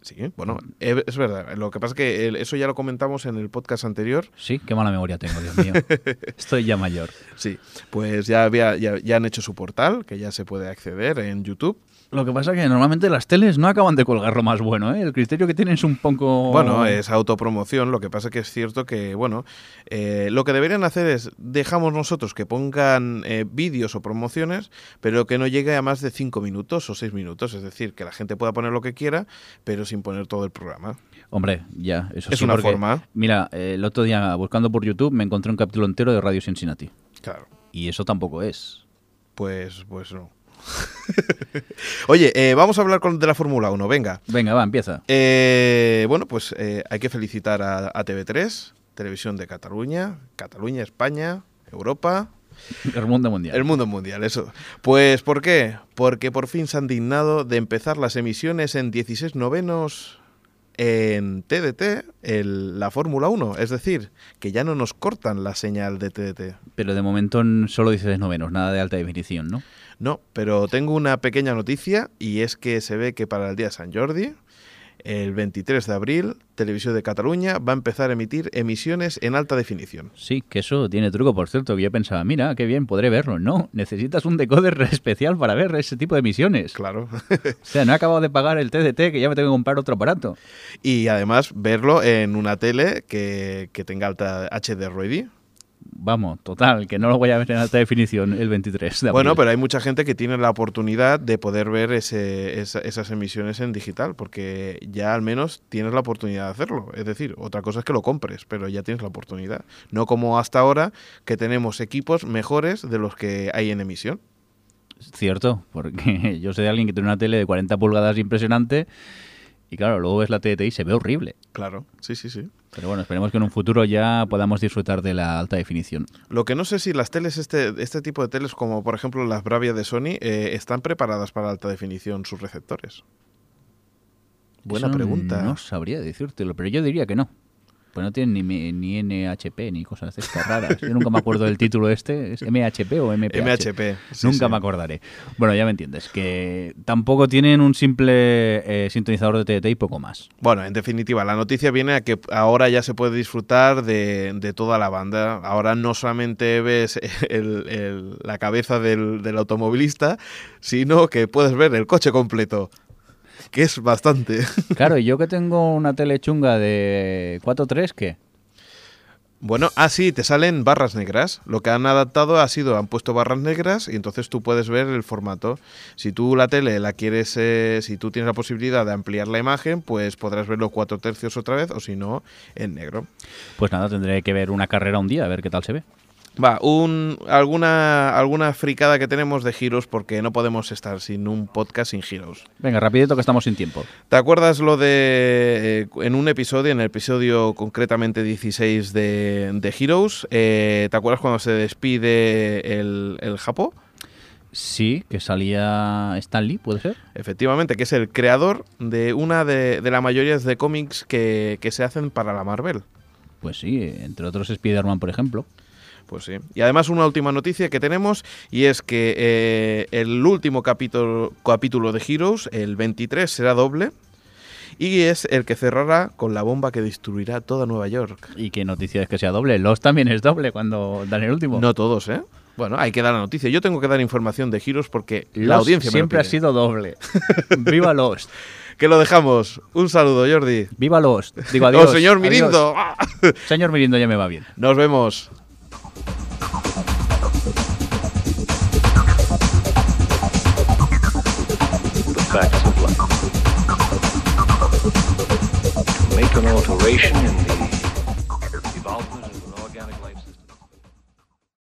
Sí, bueno, eh, es verdad. Lo que pasa es que eso ya lo comentamos en el podcast anterior. Sí, qué mala memoria tengo, Dios mío. <laughs> Estoy ya mayor. Sí, pues ya, había, ya, ya han hecho su portal, que ya se puede acceder en YouTube. Lo que pasa es que normalmente las teles no acaban de colgar lo más bueno, ¿eh? El criterio que tienen es un poco... Bueno, es autopromoción, lo que pasa que es cierto que, bueno, eh, lo que deberían hacer es, dejamos nosotros que pongan eh, vídeos o promociones, pero que no llegue a más de 5 minutos o 6 minutos, es decir, que la gente pueda poner lo que quiera, pero sin poner todo el programa. Hombre, ya, eso Es sí, una porque, forma. Mira, eh, el otro día buscando por YouTube me encontré un capítulo entero de Radio Cincinnati. Claro. Y eso tampoco es. Pues, pues no. <laughs> Oye, eh, vamos a hablar con, de la Fórmula 1, venga. Venga, va, empieza. Eh, bueno, pues eh, hay que felicitar a, a TV3, Televisión de Cataluña, Cataluña, España, Europa, <laughs> El mundo mundial. El mundo mundial, eso. Pues, ¿por qué? Porque por fin se han dignado de empezar las emisiones en 16 novenos en TDT, el- la Fórmula 1. Es decir, que ya no nos cortan la señal de TDT. Pero de momento solo dices novenos, nada de alta definición, ¿no? No, pero tengo una pequeña noticia y es que se ve que para el día de San Jordi El 23 de abril, Televisión de Cataluña va a empezar a emitir emisiones en alta definición. Sí, que eso tiene truco, por cierto, que yo pensaba, mira, qué bien, podré verlo. No, necesitas un decoder <laughs> especial para ver ese tipo de emisiones. Claro. O sea, no he acabado de pagar el TDT, que ya me tengo que comprar otro aparato. y además verlo en una tele que, que tenga alta HD ready. Vamos, total, que no lo voy a ver en alta definición el 23 de abril. Bueno, pero hay mucha gente que tiene la oportunidad de poder ver ese- esa- esas emisiones en digital, porque ya al menos tienes la oportunidad de hacerlo. Es decir, otra cosa es que lo compres, pero ya tienes la oportunidad. No como hasta ahora, que tenemos equipos mejores de los que hay en emisión. Cierto, porque <laughs> yo sé de alguien que tiene una tele de 40 pulgadas impresionante y claro, luego ves la TDT y se ve horrible. Claro, sí, sí, sí. Pero bueno, esperemos que en un futuro ya podamos disfrutar de la alta definición. Lo que no sé si las teles, este, este tipo de teles, como por ejemplo las Bravia de Sony, eh, están preparadas para alta definición sus receptores. Buena Eso pregunta. No sabría decírtelo, pero yo diría que no. Pues no tienen ni, ni NHP ni cosas de estas raras. Yo nunca me acuerdo del título este. ¿Es MHP o MPH? MHP. sí, nunca sí. me acordaré. Bueno, ya me entiendes. Que tampoco tienen un simple eh, sintonizador de TDT y poco más. Bueno, en definitiva, la noticia viene a que ahora ya se puede disfrutar de, de toda la banda. Ahora no solamente ves <laughs> el- el- la cabeza del, del automovilista, sino que puedes ver el coche completo, que es bastante. <laughs> Claro, y yo que tengo una tele chunga de 4.3, ¿qué? Bueno, ah, sí, te salen barras negras. Lo que han adaptado ha sido, han puesto barras negras y entonces tú puedes ver el formato. Si tú la tele la quieres, eh, si tú tienes la posibilidad de ampliar la imagen, pues podrás verlo cuatro tercios otra vez o si no, en negro. Pues nada, tendré que ver una carrera un día a ver qué tal se ve. Va, un, alguna, alguna fricada que tenemos de Heroes porque no podemos estar sin un podcast sin Heroes. Venga, rapidito que estamos sin tiempo. ¿Te acuerdas lo de eh, en un episodio, en el episodio concretamente 16 de, de Heroes? eh, ¿Te acuerdas cuando se despide el, el Japo? Sí, que salía Stan Lee, ¿puede ser? Efectivamente, que es el creador de una de, de la mayoría de cómics que, que se hacen para la Marvel. Pues sí, entre otros Spider-Man, por ejemplo. Pues sí. Y además una última noticia que tenemos y es que eh, el último capítulo, capítulo de Heroes, el 23, será doble y es el que cerrará con la bomba que destruirá toda Nueva York. Y qué noticia es que sea doble. Los también es doble cuando dan el último. No todos, ¿eh? Bueno, hay que dar la noticia. Yo tengo que dar información de Heroes porque la audiencia me lo siempre ha sido doble. <laughs> Viva Lost. Que lo dejamos. Un saludo, Jordi. Viva Lost. Digo adiós. ¡Oh, señor adiós. Mirindo! <laughs> Señor Mirindo ya me va bien. Nos vemos. Facts of life. Make an alteration in the